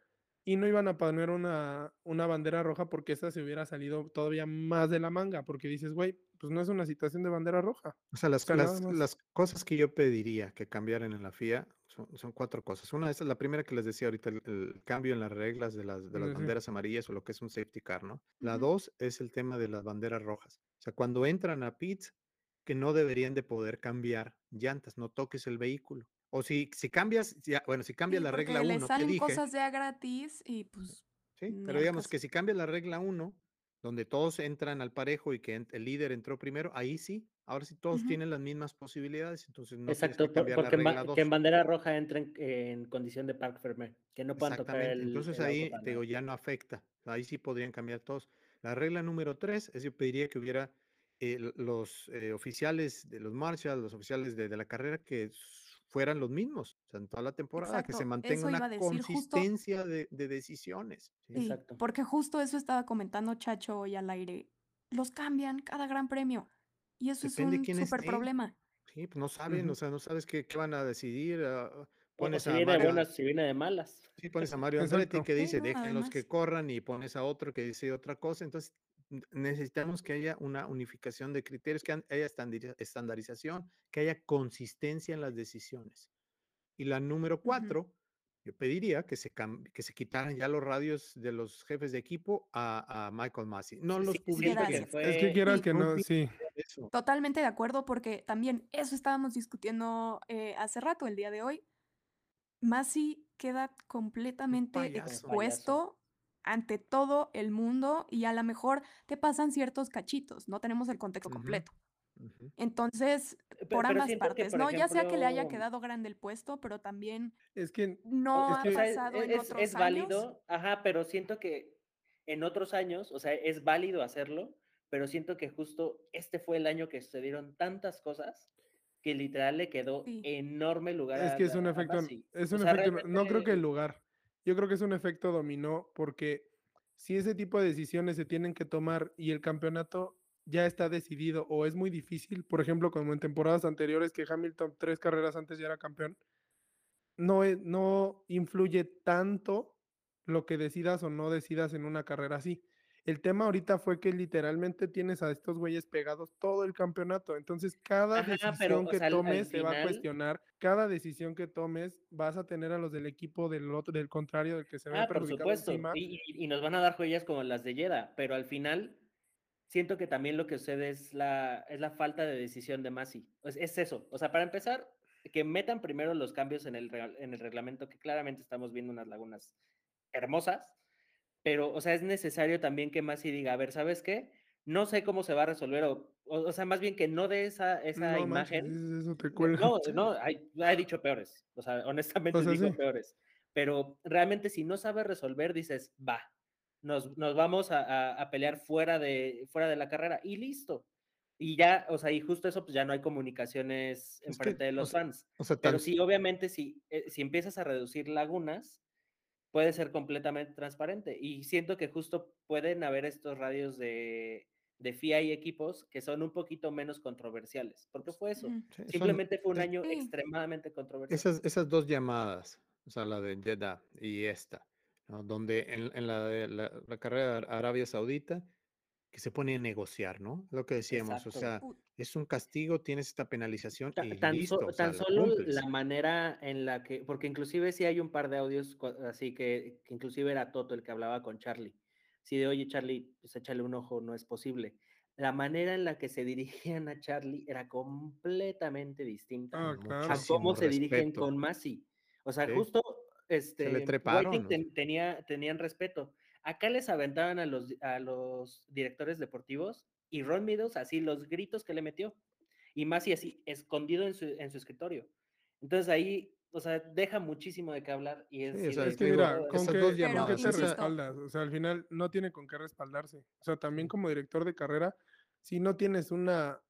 y no iban a poner una, una bandera roja porque esa se hubiera salido todavía más de la manga, porque dices, güey, pues no es una situación de bandera roja. O sea, las, sea, las cosas que yo pediría que cambiaran en la FIA son, son cuatro cosas. Una, esa es la primera que les decía ahorita, el, el cambio en las reglas de las, de las Sí, sí. banderas amarillas o lo que es un safety car, ¿no? La Ujú. dos es el tema de las banderas rojas. O sea, cuando entran a pits, que no deberían de poder cambiar llantas, no toques el vehículo. O si, si cambias, ya, bueno, si cambias Sí, la regla le 1 que salen dije, cosas de a gratis y pues Sí, pero digamos caso. que si cambias la regla 1, donde todos entran al parejo y que el líder entró primero, ahí sí, ahora sí todos Ujú. tienen las mismas posibilidades, entonces no Exacto, que cambiar la porque en ba- regla 2. que en bandera roja entren en condición de park firme, que no puedan tocar el, entonces el ahí te digo, ya no afecta, ahí sí podrían cambiar todos. La regla número 3 es yo pediría que hubiera eh, los eh, oficiales de los marshals, los oficiales de, de la carrera que fueran los mismos, o sea, en toda la temporada, que se Exacto, mantenga una decir, justo- consistencia de, de decisiones. Sí, Exacto. porque justo eso estaba comentando Chacho hoy al aire. Los cambian cada gran premio. Y eso Depende es un súper problema. Sí, pues no saben, Ujú. o sea, no sabes qué, qué van a decidir. o pones si a viene de Mario, buenas, si viene de malas. sí, pones a Mario Andretti que Sí, dice, no, dejen los que corran y pones a otro que dice otra cosa. Entonces, necesitamos que haya una unificación de criterios, que haya estandariza- estandarización, que haya consistencia en las decisiones. Y la número cuatro, yo pediría que se, que se quitaran ya los radios de los jefes de equipo a, a Michael Massey. No Sí, los sí, publiquen. Gracias. Es que Sí. que No sí. Eso. Totalmente de acuerdo porque también eso estábamos discutiendo eh, hace rato, el día de hoy. Masi queda completamente payaso. expuesto ante todo el mundo y a lo mejor te pasan ciertos cachitos, no tenemos el contexto Ujú. completo. Ujú. Entonces, Pe- por pero ambas siento que, partes, por ¿no? Ya sea que le haya ejemplo, quedado grande el puesto, pero también Es que no es ha que- O sea, es, pasado en es- otros es años. válido, ajá, pero siento que en otros años, o sea, es válido hacerlo, pero siento que justo este fue el año que sucedieron tantas cosas que literal le quedó Sí. enorme lugar Es a, que es un a- efecto, es O un sea, efecto, no- creo que el lugar. Yo creo que es un efecto dominó porque si ese tipo de decisiones se tienen que tomar y el campeonato ya está decidido o es muy difícil, por ejemplo, como en temporadas anteriores que Hamilton tres carreras antes ya era campeón, no, no influye tanto lo que decidas o no decidas en una carrera así. El tema ahorita fue que literalmente tienes a estos güeyes pegados todo el campeonato. Entonces, cada Ajá, decisión que sea, tomes se va a cuestionar. Cada decisión que tomes vas a tener a los del equipo del otro, del contrario, del que se ve Ah, por supuesto. encima. Y, nos van a dar joyas como las de Yeda, pero al final siento que también lo que sucede es la, es la falta de decisión de Masi. Es, es eso. O sea, para empezar, que metan primero los cambios en el, en el reglamento, que claramente estamos viendo unas lagunas hermosas, pero, o sea, es necesario también que Masi diga, a ver, ¿sabes qué? No sé cómo se va a resolver, o, o, sea, más bien que no dé esa, esa No manches, imagen. dices eso te De- cuelga. No, no, ha dicho peores. O sea, honestamente O sea, sí. peores. Pero realmente si no sabes resolver, dices, va, nos, nos vamos a, a- a pelear fuera de, fuera de la carrera y listo. Y ya, o sea, y justo eso, pues ya no hay comunicaciones en Es que, frente de o los sea, fans. O sea, Pero tan- sí, obviamente, si, eh, si empiezas a reducir lagunas, puede ser completamente transparente. Y siento que justo pueden haber estos radios de, de FIA y equipos que son un poquito menos controversiales. Porque fue eso. Son Simplemente fue un año Sí. extremadamente controversial. esas, esas dos llamadas, o sea, la de Jeddah y esta, ¿no? donde en, en la, de la, la carrera de Arabia Saudita, que se pone a negociar, ¿no? Lo que decíamos, o Exacto. sea, U- es un castigo, tienes esta penalización Ta- y tan, so- listo, o sea, tan lo solo cumples. la manera en la que, porque inclusive sí hay un par de audios así que, que inclusive era Toto el que hablaba con Charlie. Sí, de oye Charlie, pues échale un ojo, no es posible. La manera en la que se dirigían a Charlie era completamente distinta Ah, claro. a muchísimo cómo se dirigen respeto. con Masi. O sea, Sí. justo este, Whiting treparon, ten- tenía, tenían respeto. Acá les aventaban a los, a los directores deportivos y Ron Meadows así los gritos que le metió. Y Masi así, escondido en su, en su escritorio. Entonces ahí, o sea, deja muchísimo de qué hablar. Y es, Sí, y o sea, Es que digo, mira, con dos te respaldas. O sea, al final no tiene con qué respaldarse. O sea, también como director de carrera, si no tienes una,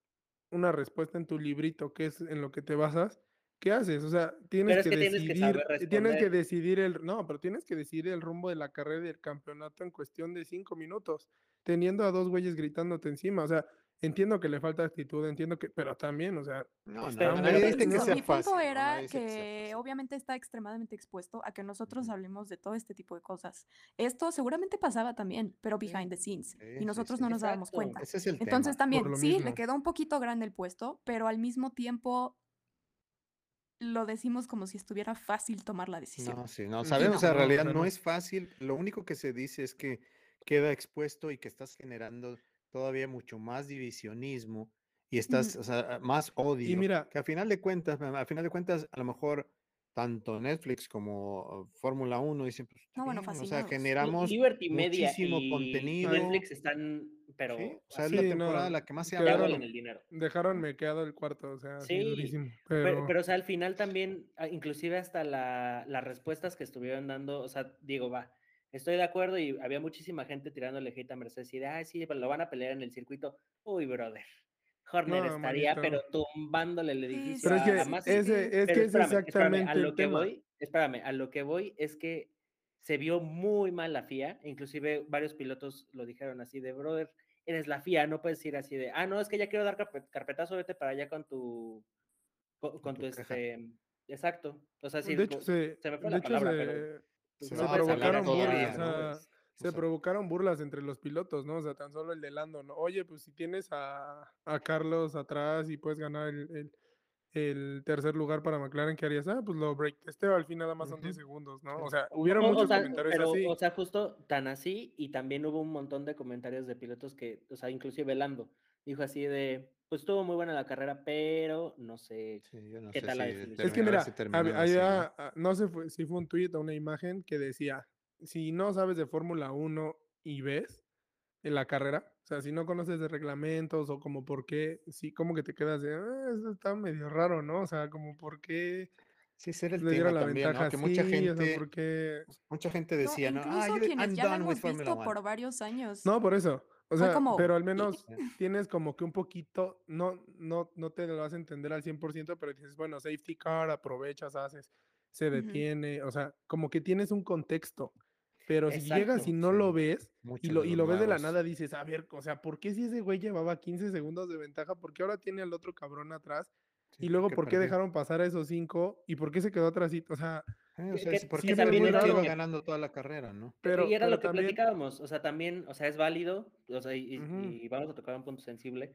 una respuesta en tu librito, que es en lo que te basas, ¿qué haces? O sea, tienes Pero es que, que tienes que decidir, tienes que decidir el, no, pero tienes que decidir el rumbo de la carrera y del campeonato en cuestión de cinco minutos, teniendo a dos güeyes gritándote encima. O sea, entiendo que le falta actitud, entiendo que, pero también, o sea, No, Está no, bien, dice que ¿no? sea Mi fácil. punto ¿no? era que fácil. obviamente está extremadamente expuesto a que nosotros hablemos de todo este tipo de cosas. Esto seguramente pasaba también, pero Sí. behind the scenes, Sí, y sí, nosotros sí. no nos dábamos cuenta. Ese es el Entonces tema. también, sí, le mismo. quedó un poquito grande el puesto, pero al mismo tiempo lo decimos como si estuviera fácil tomar la decisión. No, sí, no, Sí, sabemos, o sea, en no, realidad no es fácil. Lo único que se dice es que queda expuesto y que estás generando todavía mucho más divisionismo y estás, o sea, más odio. mira- que a final de cuentas, a final de cuentas, a lo mejor tanto Netflix como Fórmula 1 dicen, pues, No, bueno, o sea, generamos Liberty Media muchísimo y contenido. Netflix están, pero Sí, o sea, es la temporada no, en la que más se habla. Quedaron- huelen el dinero. dejaron mequeado el cuarto, o sea, Sí, durísimo. Pero, Pero, pero, o sea, al final también, ah, inclusive hasta la- las respuestas que estuvieron dando, o sea, digo, va, estoy de acuerdo y había muchísima gente tirándole hate a Mercedes y de, ay, sí, pero lo van a pelear en el circuito. Uy, brother, Horner No, estaría, manito. pero tumbándole el Sí, edificio pero es que a, ese, es Pero que es espérame, espérame, exactamente a el lo que tema. voy, espérame, a lo que voy es que se vio muy mal la FIA, inclusive varios pilotos lo dijeron así de, brother, eres la FIA, no puedes ir así de, ah, no, es que ya quiero dar carpe- carpetazo, vete para allá con tu, con, con tu este, exacto, o sea, sí, de hecho, se, se me fue la palabra, se, pero se se va a provocaron burlas, O se sea, provocaron burlas entre los pilotos, ¿no? O sea, tan solo el de Lando, ¿no? Oye, pues si tienes a, a Carlos atrás y puedes ganar el, el- el tercer lugar para McLaren, ¿qué harías? Ah, pues lo break testeo, al fin nada más son 10 Ujú. segundos, ¿no? O sea, hubieron O- o muchos sea, comentarios pero, así. O sea, justo tan así, y también hubo un montón de comentarios de pilotos que, o sea, inclusive Lando, dijo así de, pues estuvo muy buena la carrera, pero no sé Sí, yo no qué sé tal la si definición. Es que mira, si así, ¿no? sé fue- si fue un tweet o una imagen que decía, si no sabes de Fórmula 1 y ves en la carrera, o sea, si no conoces de reglamentos o como por qué, sí, como que te quedas de, "Ah, eso está medio raro, ¿no? O sea, como por qué Sí, ese era el tema la también, ventaja ¿no? Que mucha así, o sea, gente, por qué... mucha gente No, decía, ¿no? Ah, incluso yo, quienes ya lo hemos Formula visto One. por varios años. No, por eso. O sea, como- pero al menos tienes como que un poquito, no, no, no te lo vas a entender al 100%, pero dices, bueno, safety car, aprovechas, haces, se detiene, o sea, como que tienes un contexto. Pero si llegas y no lo ves y lo, y lo ves de la nada, dices, a ver, o sea, ¿por qué si ese güey llevaba 15 segundos de ventaja? ¿Por qué ahora tiene al otro cabrón atrás? Sí, y luego, porque ¿por qué perdió. dejaron pasar a esos cinco? ¿Y por qué se quedó atrás? O sea, Eh, o sea, que- sí, ¿por sí qué fue también era lo ganando toda la carrera, no? pero, y era pero lo que también, platicábamos, o sea, también, o sea, es válido, o sea, y vamos a tocar un punto sensible,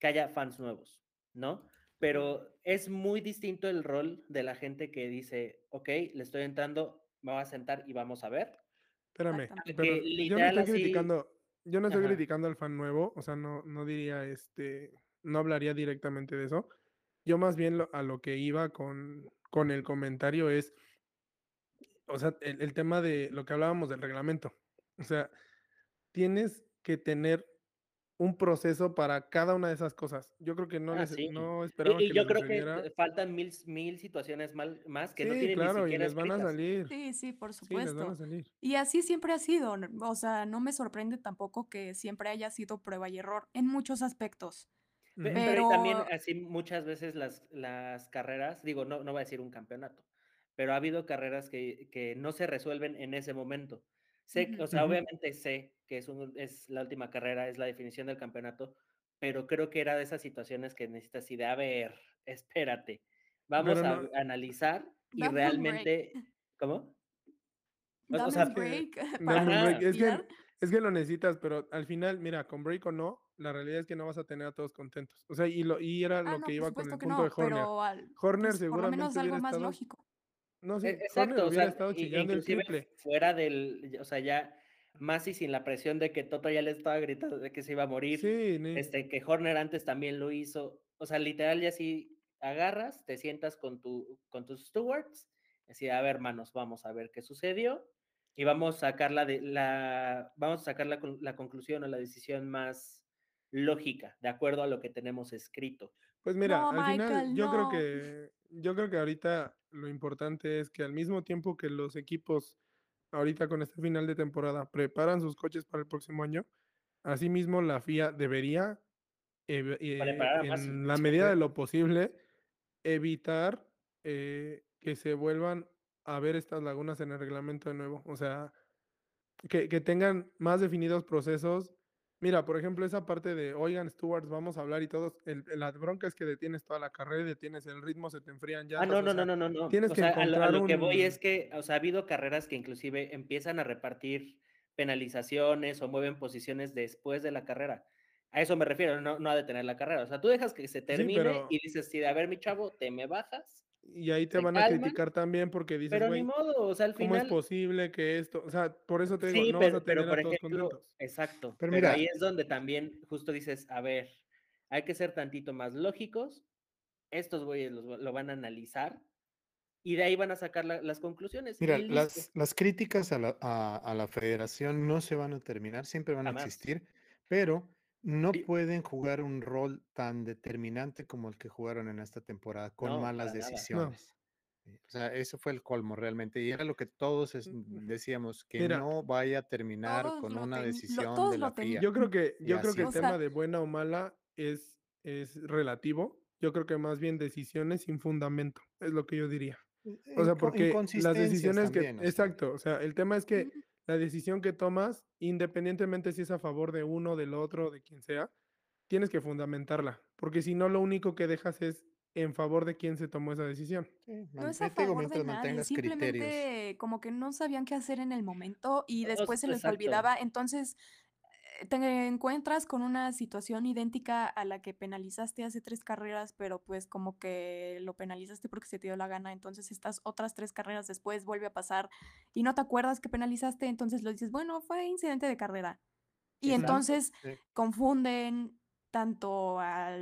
que haya fans nuevos, ¿no? Pero es muy distinto el rol de la gente que dice, ok, le estoy entrando, me voy a sentar y vamos a ver. Espérame, pero yo no estoy así- criticando, yo no estoy Ajá. criticando al fan nuevo, o sea, no, no diría, este, no hablaría directamente de eso. Yo más bien lo- a lo que iba con, con el comentario es, o sea, el, el tema de lo que hablábamos del reglamento. O sea, tienes que tener un proceso para cada una de esas cosas. Yo creo que no, Ah, les, sí. no Y, esperaban y que yo creo que sucediera. faltan mil, mil situaciones mal- más que no Sí, tienen claro, ni y siquiera les van a salir. Sí, sí, por Sí, les van supuesto. a salir. Y así siempre ha sido. O sea, no me sorprende tampoco que siempre haya sido prueba y error en muchos aspectos. Pero, y también Pero- así muchas veces las, las carreras, digo, no, no voy a decir un campeonato, pero ha habido carreras que, que no se resuelven en ese momento. Sé, o sea, obviamente sé que es, un- es la última carrera, es la definición del campeonato, pero creo que era de esas situaciones que necesitas así de, a ver, espérate, vamos a no- analizar y realmente, ¿cómo? O- sea, break para. Es que, es que lo necesitas, pero al final, mira, con break o no, la realidad es que no vas a tener a todos contentos. O sea, y, lo, y era Ah, lo no, que iba con el punto no, de Horner. pero al- Horner pues, por lo seguramente menos algo más estado- lógico. No, sí, E- Exacto, o hubiera sea, estado chillando el triple. fuera del, o sea, ya más y sin la presión de que Toto ya le estaba gritando de que se iba a morir, Sí, ni- este, que Horner antes también lo hizo, o sea, literal ya si agarras, te sientas con, tu, con tus stewards, así, a ver, hermanos, vamos a ver qué sucedió y vamos a sacar la, de, la, vamos a sacar la, la conclusión o la decisión más lógica, de acuerdo a lo que tenemos escrito. Pues mira, No, al final yo creo que yo creo que ahorita lo importante es que al mismo tiempo que los equipos ahorita con este final de temporada preparan sus coches para el próximo año, asimismo la FIA debería eh, más en la medida de güey. lo posible evitar eh, que se vuelvan a ver estas lagunas en el reglamento de nuevo, o sea, que, que tengan más definidos procesos. Mira, por ejemplo, esa parte de, oigan, stewards, vamos a hablar y todos, el, la bronca es que detienes toda la carrera detienes el ritmo, se te enfrían ya. Ah, no, no, no, no, no, no. tienes o que sea, a lo, a encontrar lo que voy es que, o sea, ha habido carreras que inclusive empiezan a repartir penalizaciones o mueven posiciones después de la carrera. A eso me refiero, no, no a detener la carrera. O sea, tú dejas que se termine pero- y dices, sí, a ver, mi chavo, te me bajas, Y ahí te van a calman, criticar también porque dices, pero ni modo, o sea, al ¿cómo es final... posible que esto? O sea, por eso te digo, Sí, no pero, vas a pero tener por a todos ejemplo, contentos. exacto. Pero Pero, mira- ahí es donde también justo dices, a ver, hay que ser tantito más lógicos. Estos güeyes va- lo van a analizar y de ahí van a sacar la- las conclusiones. Mira, las, las críticas a la, a, a la federación no se van a terminar, siempre van a Jamás. existir, pero no pueden jugar un rol tan determinante como el que jugaron en esta temporada, con No, malas. No. decisiones. Eh, O sea, eso fue el colmo realmente, y era lo que todos es- decíamos, que mira, no vaya a terminar con una lo- decisión de la FIA. Yo creo que, yo creo que el. O tema sea- de buena o mala es, es relativo. Yo creo que más bien decisiones sin fundamento, es lo que yo diría. O sea, porque las decisiones que... también, o sea. Exacto, o sea, el tema es que. La decisión que tomas, independientemente si es a favor de uno, del otro, de quien sea, tienes que fundamentarla, porque si no, lo único que dejas es en favor de quien se tomó esa decisión. Sí, No es a favor de nadie, mantengas criterios. simplemente como que no sabían qué hacer en el momento y después se les exacto. olvidaba. Entonces te encuentras con una situación idéntica a la que penalizaste hace tres carreras, pero pues como que lo penalizaste porque se te dio la gana. Entonces estas otras tres carreras después vuelve a pasar y no te acuerdas que penalizaste, entonces lo dices, bueno, fue incidente de carrera. Y Exacto. entonces Sí. confunden, tanto a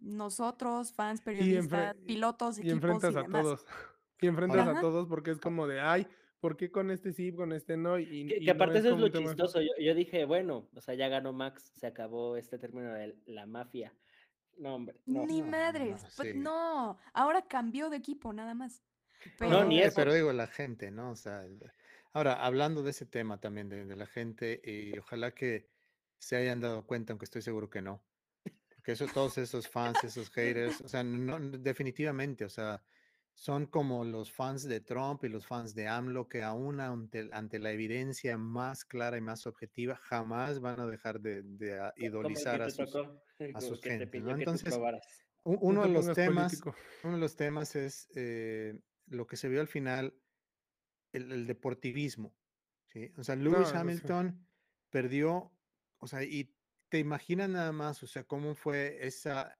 nosotros, fans, Y, periodistas, enfre- pilotos, y equipos enfrentas y a demás. todos. Y enfrentas Ajá. a todos porque es como de, ay, ¿por qué con este sí, con este no? Y, Que, y que no aparte es eso es lo chistoso. Yo, yo dije, bueno, o sea, ya ganó Max, se acabó este término de la mafia. No, hombre, no. Ni No, no, madres, no, pues sí. no, ahora cambió de equipo nada más. No, ni Eh, eso. Pero digo, la gente, ¿no? O sea, el- ahora, hablando de ese tema también de, de la gente, y ojalá que se hayan dado cuenta, aunque estoy seguro que no, porque eso, todos esos fans, esos haters, o sea, no, no, definitivamente, o sea, son como los fans de Trump y los fans de AMLO que aún ante, ante la evidencia más clara y más objetiva, jamás van a dejar de, a- que idolizar a sus... como sus que te gentes, pidió ¿no? que tú Entonces, Uno de los temas político. uno de los temas es eh, lo que se vio al final, el, el deportivismo. ¿sí? O sea, Lewis. Hamilton perdió, o sea, y te imaginas nada más, o sea, cómo fue esa,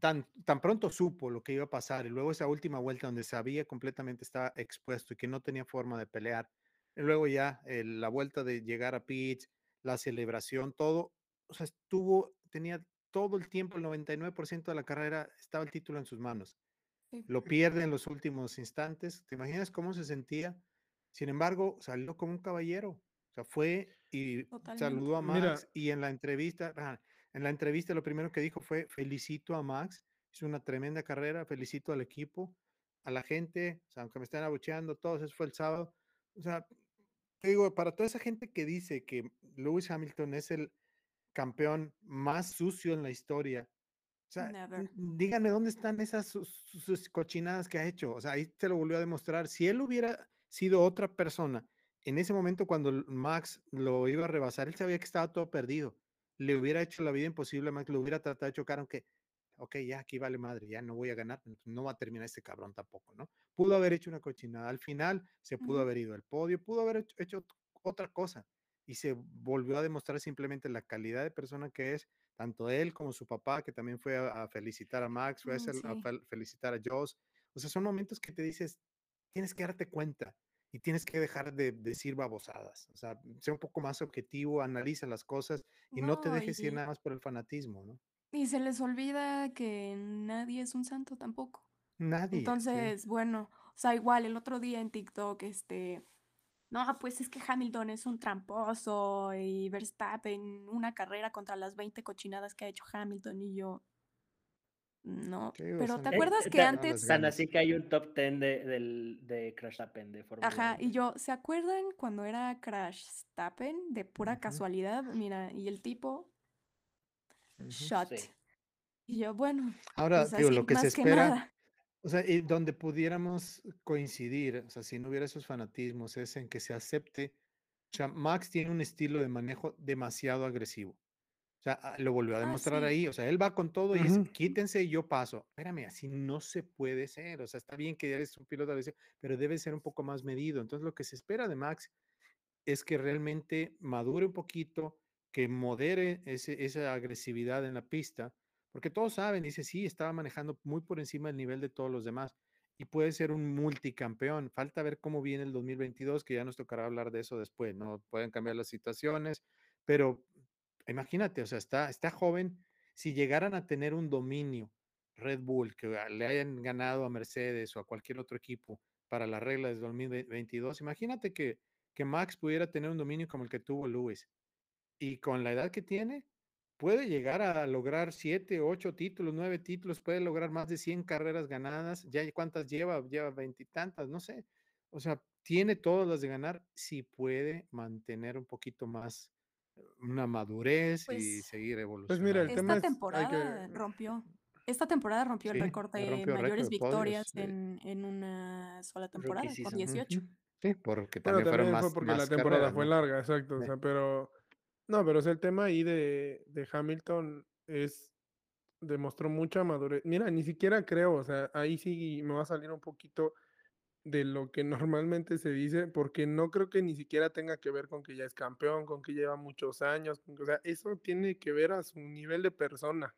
tan, tan pronto supo lo que iba a pasar y luego esa última vuelta donde sabía completamente estaba expuesto y que no tenía forma de pelear. Y luego ya eh, la vuelta de llegar a pits, la celebración, todo, o sea, estuvo, tenía todo el tiempo, el 99% de la carrera, estaba el título en sus manos Sí. lo pierde en los últimos instantes. ¿Te imaginas cómo se sentía? Sin embargo, salió como un caballero. O sea, fue y Totalmente. saludó a Mira. Max y en la entrevista, en la entrevista lo primero que dijo fue felicito a Max, hizo una tremenda carrera, felicito al equipo, a la gente, o sea, aunque me estén abucheando, todos, eso fue el sábado. O sea, te digo, para toda esa gente que dice que Lewis Hamilton es el campeón más sucio en la historia, o sea, Never. díganme dónde están esas sus, sus- cochinadas que ha hecho. O sea, ahí te lo volvió a demostrar. Si él hubiera sido otra persona en ese momento cuando Max lo iba a rebasar, él sabía que estaba todo perdido. Le hubiera hecho la vida imposible a Max, lo hubiera tratado de chocar, aunque, ok, ya aquí vale madre, ya no voy a ganar, entonces no va a terminar este cabrón tampoco, ¿no? Pudo haber hecho una cochinada. Al final se pudo haber ido al podio, pudo haber hecho, hecho ot- otra cosa. Y se volvió a demostrar simplemente la calidad de persona que es, tanto él como su papá, que también fue a, a felicitar a Max, fue a, Mm, hacer- a sí. fel- felicitar a Joss. O sea, son momentos que te dices, tienes que darte cuenta y tienes que dejar de decir babosadas. O sea, sea un poco más objetivo, analiza las cosas y no, te dejes ir nada más por el fanatismo, ¿no? Y se les olvida que nadie es un santo tampoco. Nadie. sí. Entonces, bueno, o sea, igual el otro día en TikTok, este, no, pues es que Hamilton es un tramposo y Verstappen una carrera contra las 20 cochinadas que ha hecho Hamilton y yo, no, Sí, o pero ¿te Eh, acuerdas eh, que antes, Tan así que hay un top 10 de, del, de Crash Tappen de Fórmula ajá, 1. y yo, ¿se acuerdan cuando era Crash Stappen de pura casualidad? Mira, y el tipo, shot. Sí. Y yo, bueno, Ahora, pues digo, así, lo que se más que espera, nada. o sea, y donde pudiéramos coincidir, o sea, si no hubiera esos fanatismos, es en que se acepte, o sea, Max tiene un estilo de manejo demasiado agresivo. O sea, ah, lo volvió a Ah, demostrar sí. ahí, o sea, él va con todo y Ujú. quítense y yo paso. Espérame, así no se puede ser, o sea, está bien que eres un piloto, pero debe ser un poco más medido. Entonces, lo que se espera de Max es que realmente madure un poquito, que modere ese- esa agresividad en la pista, porque todos saben, dice, sí, estaba manejando muy por encima del nivel de todos los demás y puede ser un multicampeón. Falta ver cómo viene el 2022, que ya nos tocará hablar de eso después, ¿no? Pueden cambiar las situaciones, pero imagínate, o sea, está, está joven, si llegaran a tener un dominio Red Bull, que le hayan ganado a Mercedes o a cualquier otro equipo para las reglas del 2022, imagínate que, que Max pudiera tener un dominio como el que tuvo Lewis. Y con la edad que tiene, puede llegar a lograr siete, ocho títulos, nueve títulos, puede lograr más de 100 carreras ganadas. Ya cuántas lleva, lleva veintitantas, no sé. O sea, tiene todas las de ganar si puede mantener un poquito más una madurez y Pues- seguir Pues evolucionando. mira, el Esta tema es, temporada que, rompió. Esta temporada rompió el Sí, récord de rompió récord mayores de podios, victorias de- en, en una sola temporada, con season. 18. Ujú. Sí, porque bueno, también fueron también más, fue porque la más temporada carreras, fue ¿no? larga, exacto, o Sí. sea, pero, no, pero o sea, el tema ahí de, de Hamilton es, demostró mucha madurez. Mira, ni siquiera creo, o sea, ahí sí me va a salir un poquito de lo que normalmente se dice, porque no creo que ni siquiera tenga que ver con que ya es campeón, con que lleva muchos años, que- o sea, eso tiene que ver a su nivel de persona.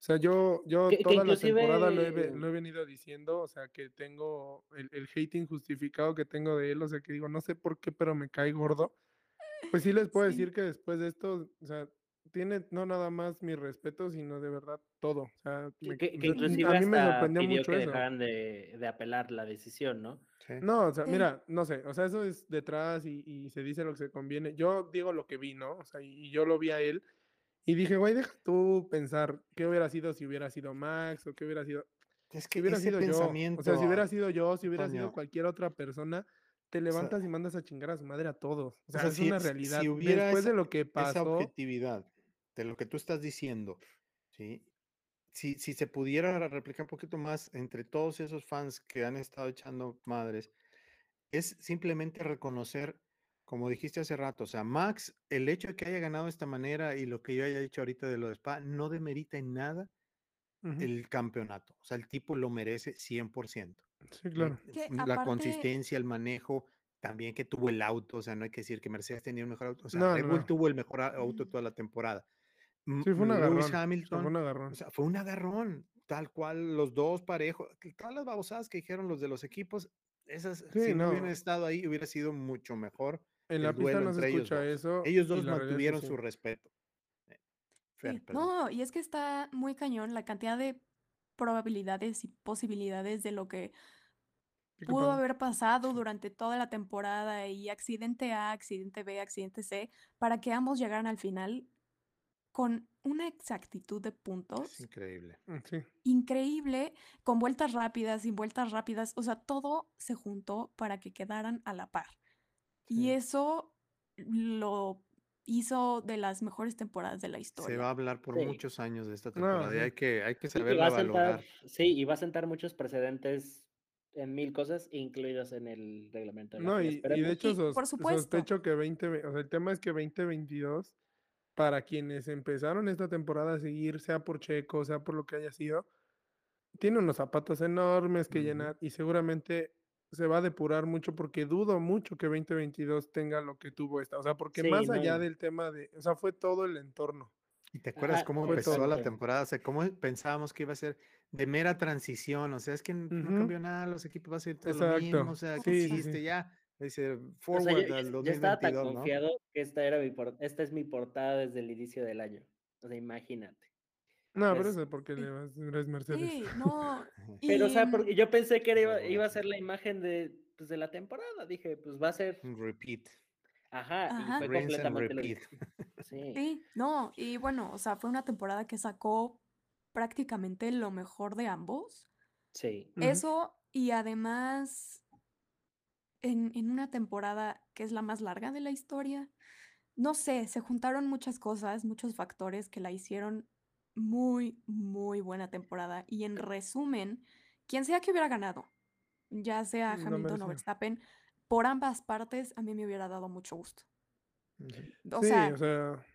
O sea, yo, yo Que- que toda la temporada lo he, lo he venido diciendo, o sea, que tengo el, el hate injustificado que tengo de él, o sea, que digo, no sé por qué, pero me cae gordo. Pues sí les puedo Sí. decir que después de esto, o sea, tiene no nada más mi respeto, sino de verdad todo. O sea, Que, me- que- inclusive a mí me sorprendió pidió mucho que eso. dejaran de, de apelar la decisión, ¿no? Sí. No, o sea, Sí. mira, no sé, o sea, eso es detrás y, y se dice lo que se conviene. Yo digo lo que vi, ¿no? O sea, y yo lo vi a él y dije, güey, deja tú pensar qué hubiera sido si hubiera sido Max o qué hubiera sido, Es si que hubiera ese sido yo. O pensamiento, sea, si hubiera sido yo, si hubiera sido cualquier otra persona, te levantas y mandas a chingar a su madre a todos. O o sea, es si, una realidad. si hubiera Después esa, de lo que esa pasó, objetividad de lo que tú estás diciendo, ¿sí? Si, si se pudiera replicar un poquito más entre todos esos fans que han estado echando madres, es simplemente reconocer, como dijiste hace rato, o sea, Max, el hecho de que haya ganado de esta manera y lo que yo haya dicho ahorita de lo de Spa, no demerita en nada el campeonato. O sea, el tipo lo merece 100%. sí, claro. Que La aparte- consistencia, el manejo, también que tuvo el auto, o sea, no hay que decir que Mercedes tenía un mejor auto, o sea, No, Red no, Bull no. tuvo el mejor auto Mm. toda la temporada. M- Sí, fue un agarrón. Hamilton, fue un agarrón. o sea, fue un agarrón, tal cual, los dos parejos, todas las babosadas que dijeron los de los equipos, esas, Sí, si no, hubieran estado ahí, hubiera sido mucho mejor En la pista no se ellos dos. eso. Ellos mantuvieron su respeto. Eh, Sí. No, y es que está muy cañón la cantidad de probabilidades y posibilidades de lo que pudo haber pasado durante toda la temporada y accidente A, accidente B, accidente C, para que ambos llegaran al final con una exactitud de Es puntos increíble. Mm, Sí. increíble, con vueltas rápidas, sin vueltas rápidas, o sea, todo se juntó para que quedaran a la par. Y Sí. eso lo hizo de las mejores temporadas de la Se historia. va a hablar por Sí. muchos años de esta No, temporada y sí. hay que, hay que Y- y saberla sentar, valorar. sí, y va a sentar muchos precedentes en mil cosas, incluidos en el reglamento de No, y, y de hecho Y, sos- por supuesto. sospecho que 20, ve- o sea, el tema es que 2022, para quienes empezaron esta temporada a seguir, sea por Checo, sea por lo que haya sido, tiene unos zapatos enormes que llenar y seguramente se va a depurar mucho porque dudo mucho que 2022 tenga lo que tuvo esta. O sea, porque Sí, más allá del tema de, o sea, fue todo el entorno. ¿Y te acuerdas Ajá, cómo empezó la todo. temporada? O sea, cómo pensábamos que iba a ser de mera transición. O sea, es que no cambió nada, los equipos va a ser todo lo Exacto. mismo. O sea, ¿qué sí, hiciste sí. ya? Dice, O sea, forward yo, al yo- yo estaba tan 2022, ¿no? confiado que esta era mi por- esta es mi portada desde el inicio del año. O sea, imagínate. No, pero Es- eso es porque le vas- eres Mercedes. Sí, no. Pero, o sea, y, porque yo pensé que era, iba, iba a ser la imagen de, pues, de la temporada. Dije, pues va a ser. Un repeat. Ajá, y Ajá. fue Rinse completamente lo repeat. Sí. Sí, no, y bueno, o sea, fue una temporada que sacó prácticamente lo mejor de ambos. Sí. Eso, y además, en, en una temporada que es la más larga de la historia, no sé, se juntaron muchas cosas, muchos factores que la hicieron muy, muy buena temporada. Y en resumen, quien sea que hubiera ganado, ya sea Lo Hamilton o. Verstappen, por ambas partes a mí me hubiera dado mucho gusto. O sí, sea, o sea,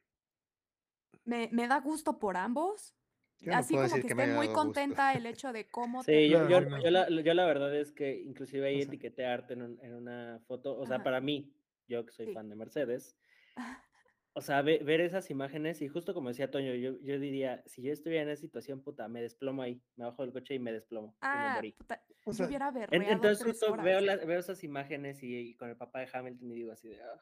me, me da gusto por ambos. Yo no Así como que que esté muy gusto. contenta el hecho de cómo Sí, yo, No, yo, sí, no. yo la, yo la verdad es que inclusive ahí O sea. etiqueté arte en, un- en una foto, o sea, Ajá. para mí, yo que soy Sí. fan de Mercedes, o sea, ve- ver esas imágenes y justo como decía Toño, yo, yo diría, si yo estuviera en esa situación, puta, me desplomo ahí, me bajo del coche y me desplomo y me Ah, morí. puta, O yo sea, hubiera En- entonces justo veo, las- veo esas imágenes y, y con el papá de Hamilton y digo así de, "Ah".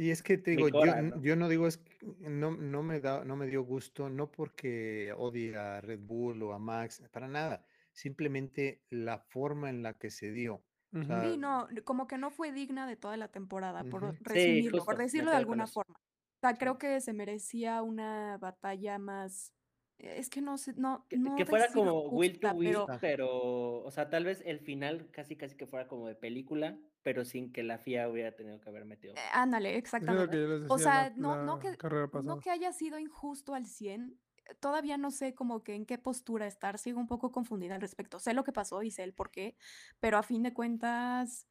Y es que te digo, yo, ¿no? yo no digo, es, que no, no, me da, no me dio gusto, no porque odie a Red Bull o a Max, para nada, simplemente la forma en la que se dio. O ujú. sea, Sí, no, como que no fue digna de toda la temporada, por resumirlo, por justo, decirlo de alguna forma. O sea, creo que se merecía una batalla más, es que no sé, no, Que, no que fuera como will to justa, will, pero pero, o sea, tal vez el final casi casi que fuera como de película, pero sin que la FIA hubiera tenido que haber metido. eh, ándale, exactamente. O la, sea, no, no que, no que haya sido injusto al 100, eh, todavía no sé como que en qué postura estar, sigo un poco confundida al respecto. Sé lo que pasó y sé el por qué, pero a fin de cuentas,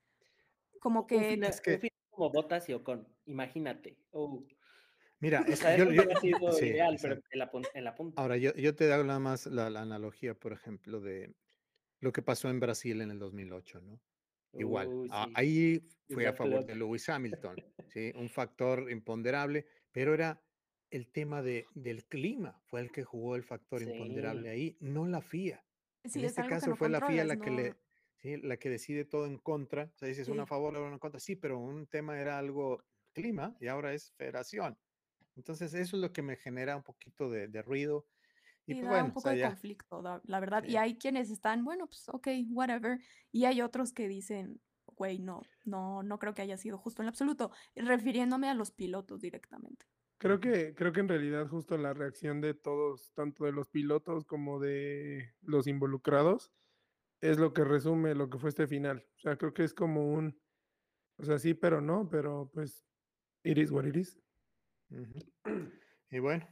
como Un que final, Es un que, final como Botas y Ocon, imagínate. Oh, mira, O es yo, eso yo- hubiera sido sí, ideal, pero la, en la punta. Ahora, yo, yo te hago nada más la, la analogía, por ejemplo, de lo que pasó en Brasil en el 2008, ¿no? Igual, sí. ahí fue a favor de Lewis Hamilton, ¿sí? Un factor imponderable, pero era el tema de, del clima, fue el que jugó el factor imponderable ahí, no la FIA. sí En es este caso no fue la FIA la que le, sí, la que decide todo en contra. O sea, dices una a favor, otra en contra. Sí, pero un tema era algo clima y ahora es federación. Entonces, eso es lo que me genera un poquito de, de ruido. Y Sí, pues da bueno, un o poco sea, de ya. conflicto, da- la verdad. Y Sí. hay quienes están, bueno, pues ok, whatever. Y hay otros que dicen, güey, no, no, no creo que haya sido justo en lo absoluto, refiriéndome a los pilotos directamente. Creo que, creo que en realidad justo la reacción de todos, tanto de los pilotos como de los involucrados, es lo que resume lo que fue este final. O sea, creo que es como un, o sea, sí, pero no, pero pues, it is what it is. Ujú. Y bueno,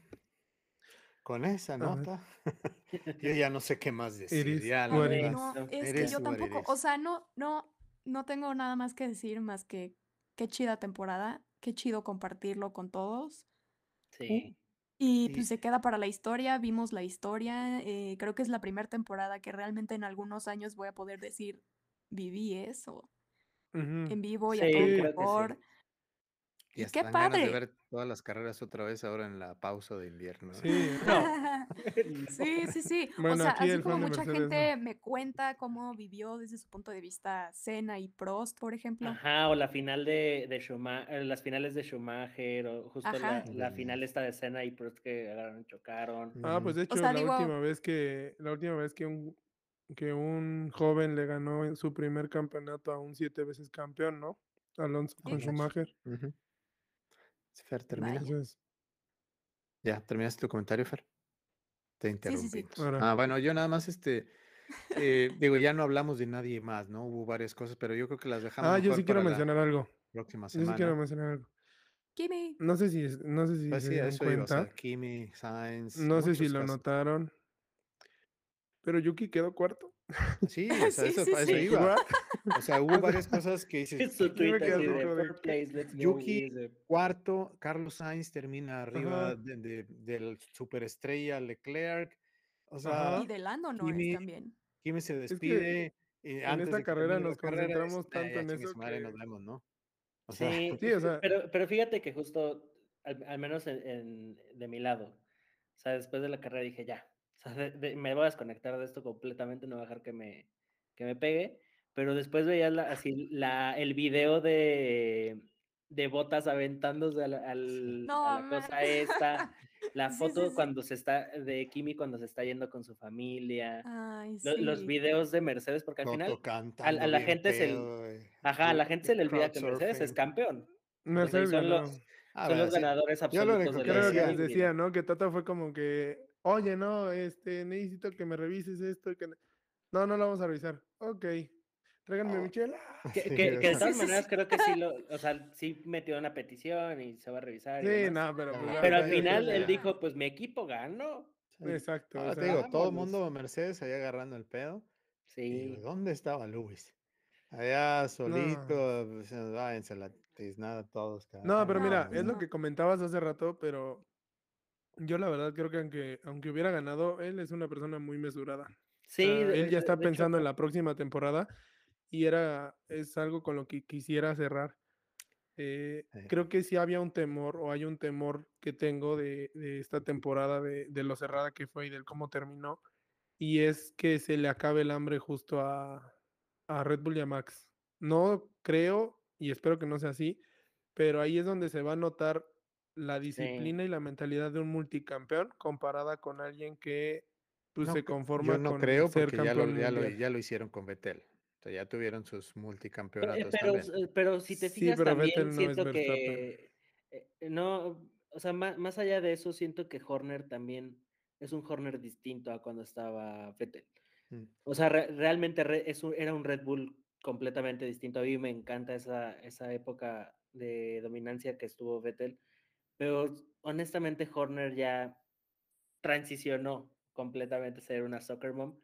con esa nota, yo ya no sé qué más decir. is Ya. No, es que yo tampoco, o sea, no, no, no tengo nada más que decir más que qué chida temporada, qué chido compartirlo con todos. Sí. Y Y- pues se queda para la historia, vimos la historia, eh, creo que es la primera temporada que realmente en algunos años voy a poder decir, viví eso Ujú. en vivo y Sí, a todo sí. color. Y hasta qué dan ganas de padre. ver todas las carreras otra vez ahora en la pausa de invierno. ¿eh? Sí, ¿eh? No. Sí, sí, sí. O Bueno, sea, aquí así el como mucha Mercedes no. gente me cuenta cómo vivió desde su punto de vista Senna y Prost, por ejemplo. Ajá, o la final de, de Schumacher, las finales de Schumacher, o justo la, final esta de Senna y Prost que agarraron, chocaron. Ah, pues de hecho, sea, la digo- última vez que, la última vez que un, que un joven le ganó en su primer campeonato a un siete veces campeón, ¿no? Alonso con. Schumacher. Ujú. Fer, termina. Ya, ¿terminaste tu comentario, Fer? Te sí, sí. interrumpimos. Ah, bueno, yo nada más, este, eh, digo, ya no hablamos de nadie más, ¿no? Hubo varias cosas, pero yo creo que las dejamos ah, yo sí quiero mencionar algo. próxima Yo sí semana. quiero mencionar algo. Gimme. No sé si, no sé si Pues se dieron eso iba, o sea, cuenta. Kimi, Sainz, No sé si lo notaron. Pero Yuki quedó cuarto. Sí, o sea, Sí, eso, sí, eso sí. iba. O sea, hubo varias cosas que dices, Su Yo me tweet quedé así así de como de, "Fourth place, let's go Yuki, easy". cuarto, Carlos Sainz termina arriba Ajá. de, de- del superestrella Leclerc. O sea. Y de Lando no Kimi- es también. Kimi se que despide. en esta de que carrera termine la nos carrera, dice, concentramos "Ah, tanto en eso madre, que- nos vemos, ¿no? O sea, Sí, Sí, o sea- pero, pero fíjate que justo, al, al menos en, en- de mi lado, o sea, después de la carrera dije, ya, sea, de- de- me voy a desconectar de esto completamente, no voy a dejar que me, que me pegue, pero después veías la, así la, el video de, de botas aventándose a la, al- No, a la cosa esta, la Sí, sí, foto sí. cuando se está, de Kimi cuando se está yendo con su familia, Ay, lo- los videos de Mercedes, porque al final, cantando a la gente se- pedo, güey. ajá, a la gente se le olvida que Mercedes es campeón. Mercedes son los- Ah, Son ganadores Yo lo absolutos único de que la Creo que decía- les vida. decía, ¿no? Que Tata fue como que, oye, no, este, necesito que me revises esto. y Que... No, no lo vamos a revisar. Ok, tráiganme Oh. mi chela. Que, Sí, que- que de todas maneras sí. creo que sí lo, o sea, sí metió una petición y se va a revisar. y Sí, no, pero... Pues, Pero al final él dijo, pues mi equipo ganó. sí. Exacto. Ahora o te sea, digo, todo el mundo Mercedes ahí agarrando el pedo. Y Sí. ¿dónde estaba Luis? Allá solito, pues, váyanse a la tiznada todos. No, carajo, pero No, mira, pues es lo no. que comentabas hace rato, pero yo la verdad creo que aunque, aunque hubiera ganado, él es una persona muy mesurada. Sí, de- él ya está hecho, pensando en la próxima temporada y era, es algo con lo que quisiera cerrar. Eh, Sí. Creo que sí había un temor o hay un temor que tengo de, de esta temporada, de, de lo cerrada que fue y del cómo terminó, y es que se le acabe el hambre justo a, a Red Bull y a Max. No creo y espero que no sea así, pero ahí es donde se va a notar la disciplina y la mentalidad de un multicampeón comparada con alguien que pues, No se cre- conforma Yo no con creo ser porque ya lo, campeón ya, lo, ya lo hicieron con Vettel. O sea, ya tuvieron sus Pe- multicampeonatos Pero, también. s- pero si te Sí, fijas pero también no siento que eh, no, o sea, más, más allá de eso siento que Horner también es un Horner distinto a cuando estaba Vettel. Mm. O sea, re- realmente re- es un- era un Red Bull completamente distinto. A mí me encanta esa, esa época de dominancia que estuvo Vettel, pero honestamente Horner ya transicionó completamente a ser una soccer mom.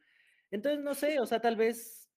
Entonces, no sé, o sea, tal vez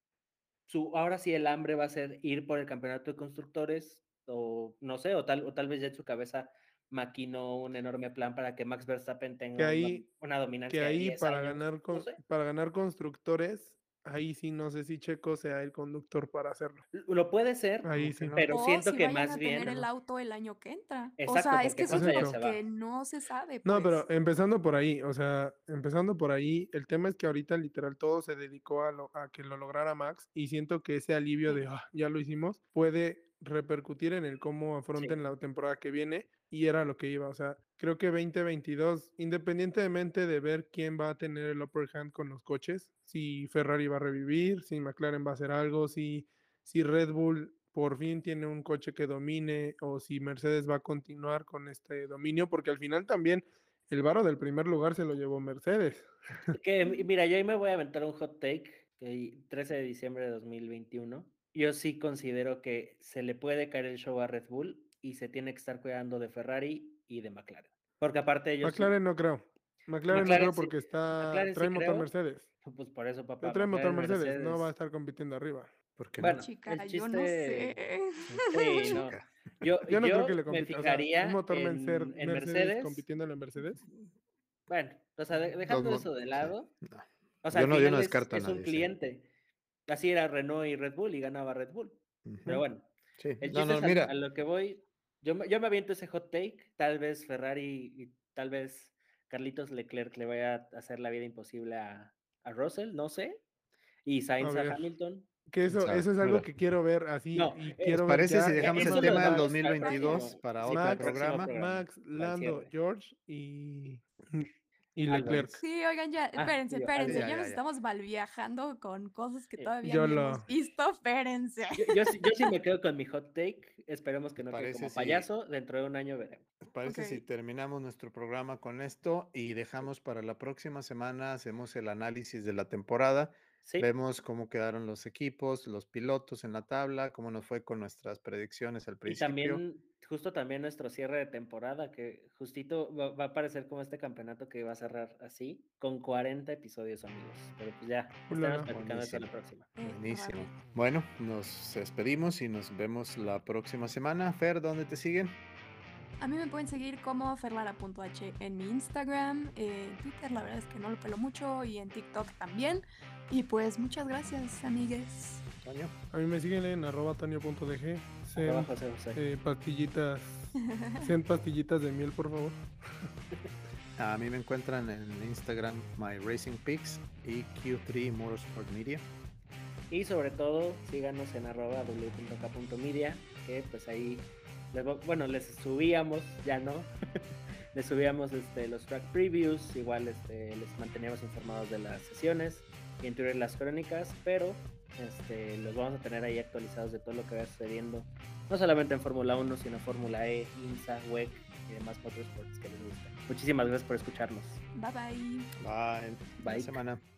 su, ahora sí el hambre va a ser ir por el campeonato de constructores, o no sé, o tal, o tal vez ya en su cabeza maquinó un enorme plan para que Max Verstappen tenga una- ahí- una, dominancia que ahí 10 para años, ganar no con- sé. para ganar constructores, ahí sí no sé si Checo sea el conductor para hacerlo. Lo puede ser, Ahí que sí. no? pero O siento si que vayan más a bien. tener el auto el año que entra. o Exacto, sea, es que eso es lo que no se sabe. No, pues. pero empezando por ahí, o sea, empezando por ahí, el tema es que ahorita literal todo se dedicó a, lo- a que lo lograra Max y siento que ese alivio de "Ah, ya lo hicimos puede repercutir en el cómo afronten la temporada que viene, y era lo que iba. O sea, creo que 2022, independientemente de ver quién va a tener el upper hand con los coches, si Ferrari va a revivir, si McLaren va a hacer algo, si, si Red Bull por fin tiene un coche que domine o si Mercedes va a continuar con este dominio, porque al final también el varo del primer lugar se lo llevó Mercedes. Que, mira, yo ahí me voy a aventar un hot take, que 13 de diciembre de 2021. Yo sí considero que se le puede caer el show a Red Bull y se tiene que estar cuidando de Ferrari y de McLaren. Porque aparte ellos... McLaren no creo. McLaren, no creo porque está trae motor Mercedes. Pues por eso, papá. trae motor Mercedes, no va a estar compitiendo arriba. Porque bueno, no? Chica, yo no sé. Sí, no. Yo, yo no yo creo que le me compita. fijaría O sea, un motor en, Mercedes, en Mercedes Mercedes. compitiendo en Mercedes. Bueno, o sea, de- dejando eso de sí, lado. no. O sea, Yo no- yo no es- descarto a es, un cliente. Así era Renault y Red Bull y ganaba Red Bull. Pero bueno, Sí. el No, chiste no, es a- mira, a, lo que voy. Yo, me- yo me aviento ese hot take. Tal vez Ferrari y tal vez Carlitos Leclerc le vaya a hacer la vida imposible a, a Russell, no sé. Y Sainz a. Hamilton. Que eso, eso es algo que quiero ver así. No, y eh, quiero ¿os ver parece ya si dejamos el tema del dejamos para el 2022 próximo- para sí, otro programa? programa. Max, Lando. George y, y Albon. Leclerc. Sí, oigan, ya, Ah, espérense, yo- espérense, ya, ya, ya, nos ya. estamos malviajando con cosas que Eh, todavía yo no lo- hemos visto, espérense. Yo, yo, sí- yo sí me quedo con mi hot take. Esperemos que no quede como si- payaso. Dentro de un año veremos. ¿Les parece si terminamos nuestro programa con esto y dejamos para la próxima semana, hacemos el análisis de la temporada, Sí. vemos cómo quedaron los equipos, los pilotos en la tabla, cómo nos fue con nuestras predicciones al Y principio. también, justo también nuestro cierre de temporada, que justito va, va a parecer como este campeonato que va a cerrar así, con 40 episodios, amigos. Pero pues ya, Ulala. estaremos platicando eso la próxima. Buenísimo. Bueno, nos despedimos y nos vemos la próxima semana. Fer, ¿dónde te siguen? A mí me pueden seguir como ferlara.h en mi Instagram, eh, en Twitter la verdad es que no lo pelo mucho y en TikTok también. Y pues muchas gracias, amigues. Toño. A mí me siguen en arroba José. eh, pastillitas, sean pastillitas de miel, por favor. A mí me encuentran en Instagram MyRacingPix y Q3 Motorsport Media. Y sobre todo, síganos en arroba w.k.media, que pues ahí, les vo- bueno, les subíamos, ya no, les subíamos este, los track previews, igual este, les manteníamos informados de las sesiones y en Twitter las crónicas, pero este, los vamos a tener ahí actualizados de todo lo que va sucediendo, no solamente en Fórmula 1, sino Fórmula E, IMSA, WEC y demás motorsports que les gusta. Muchísimas gracias por escucharnos. Bye bye. Bye. Buena Bye. semana.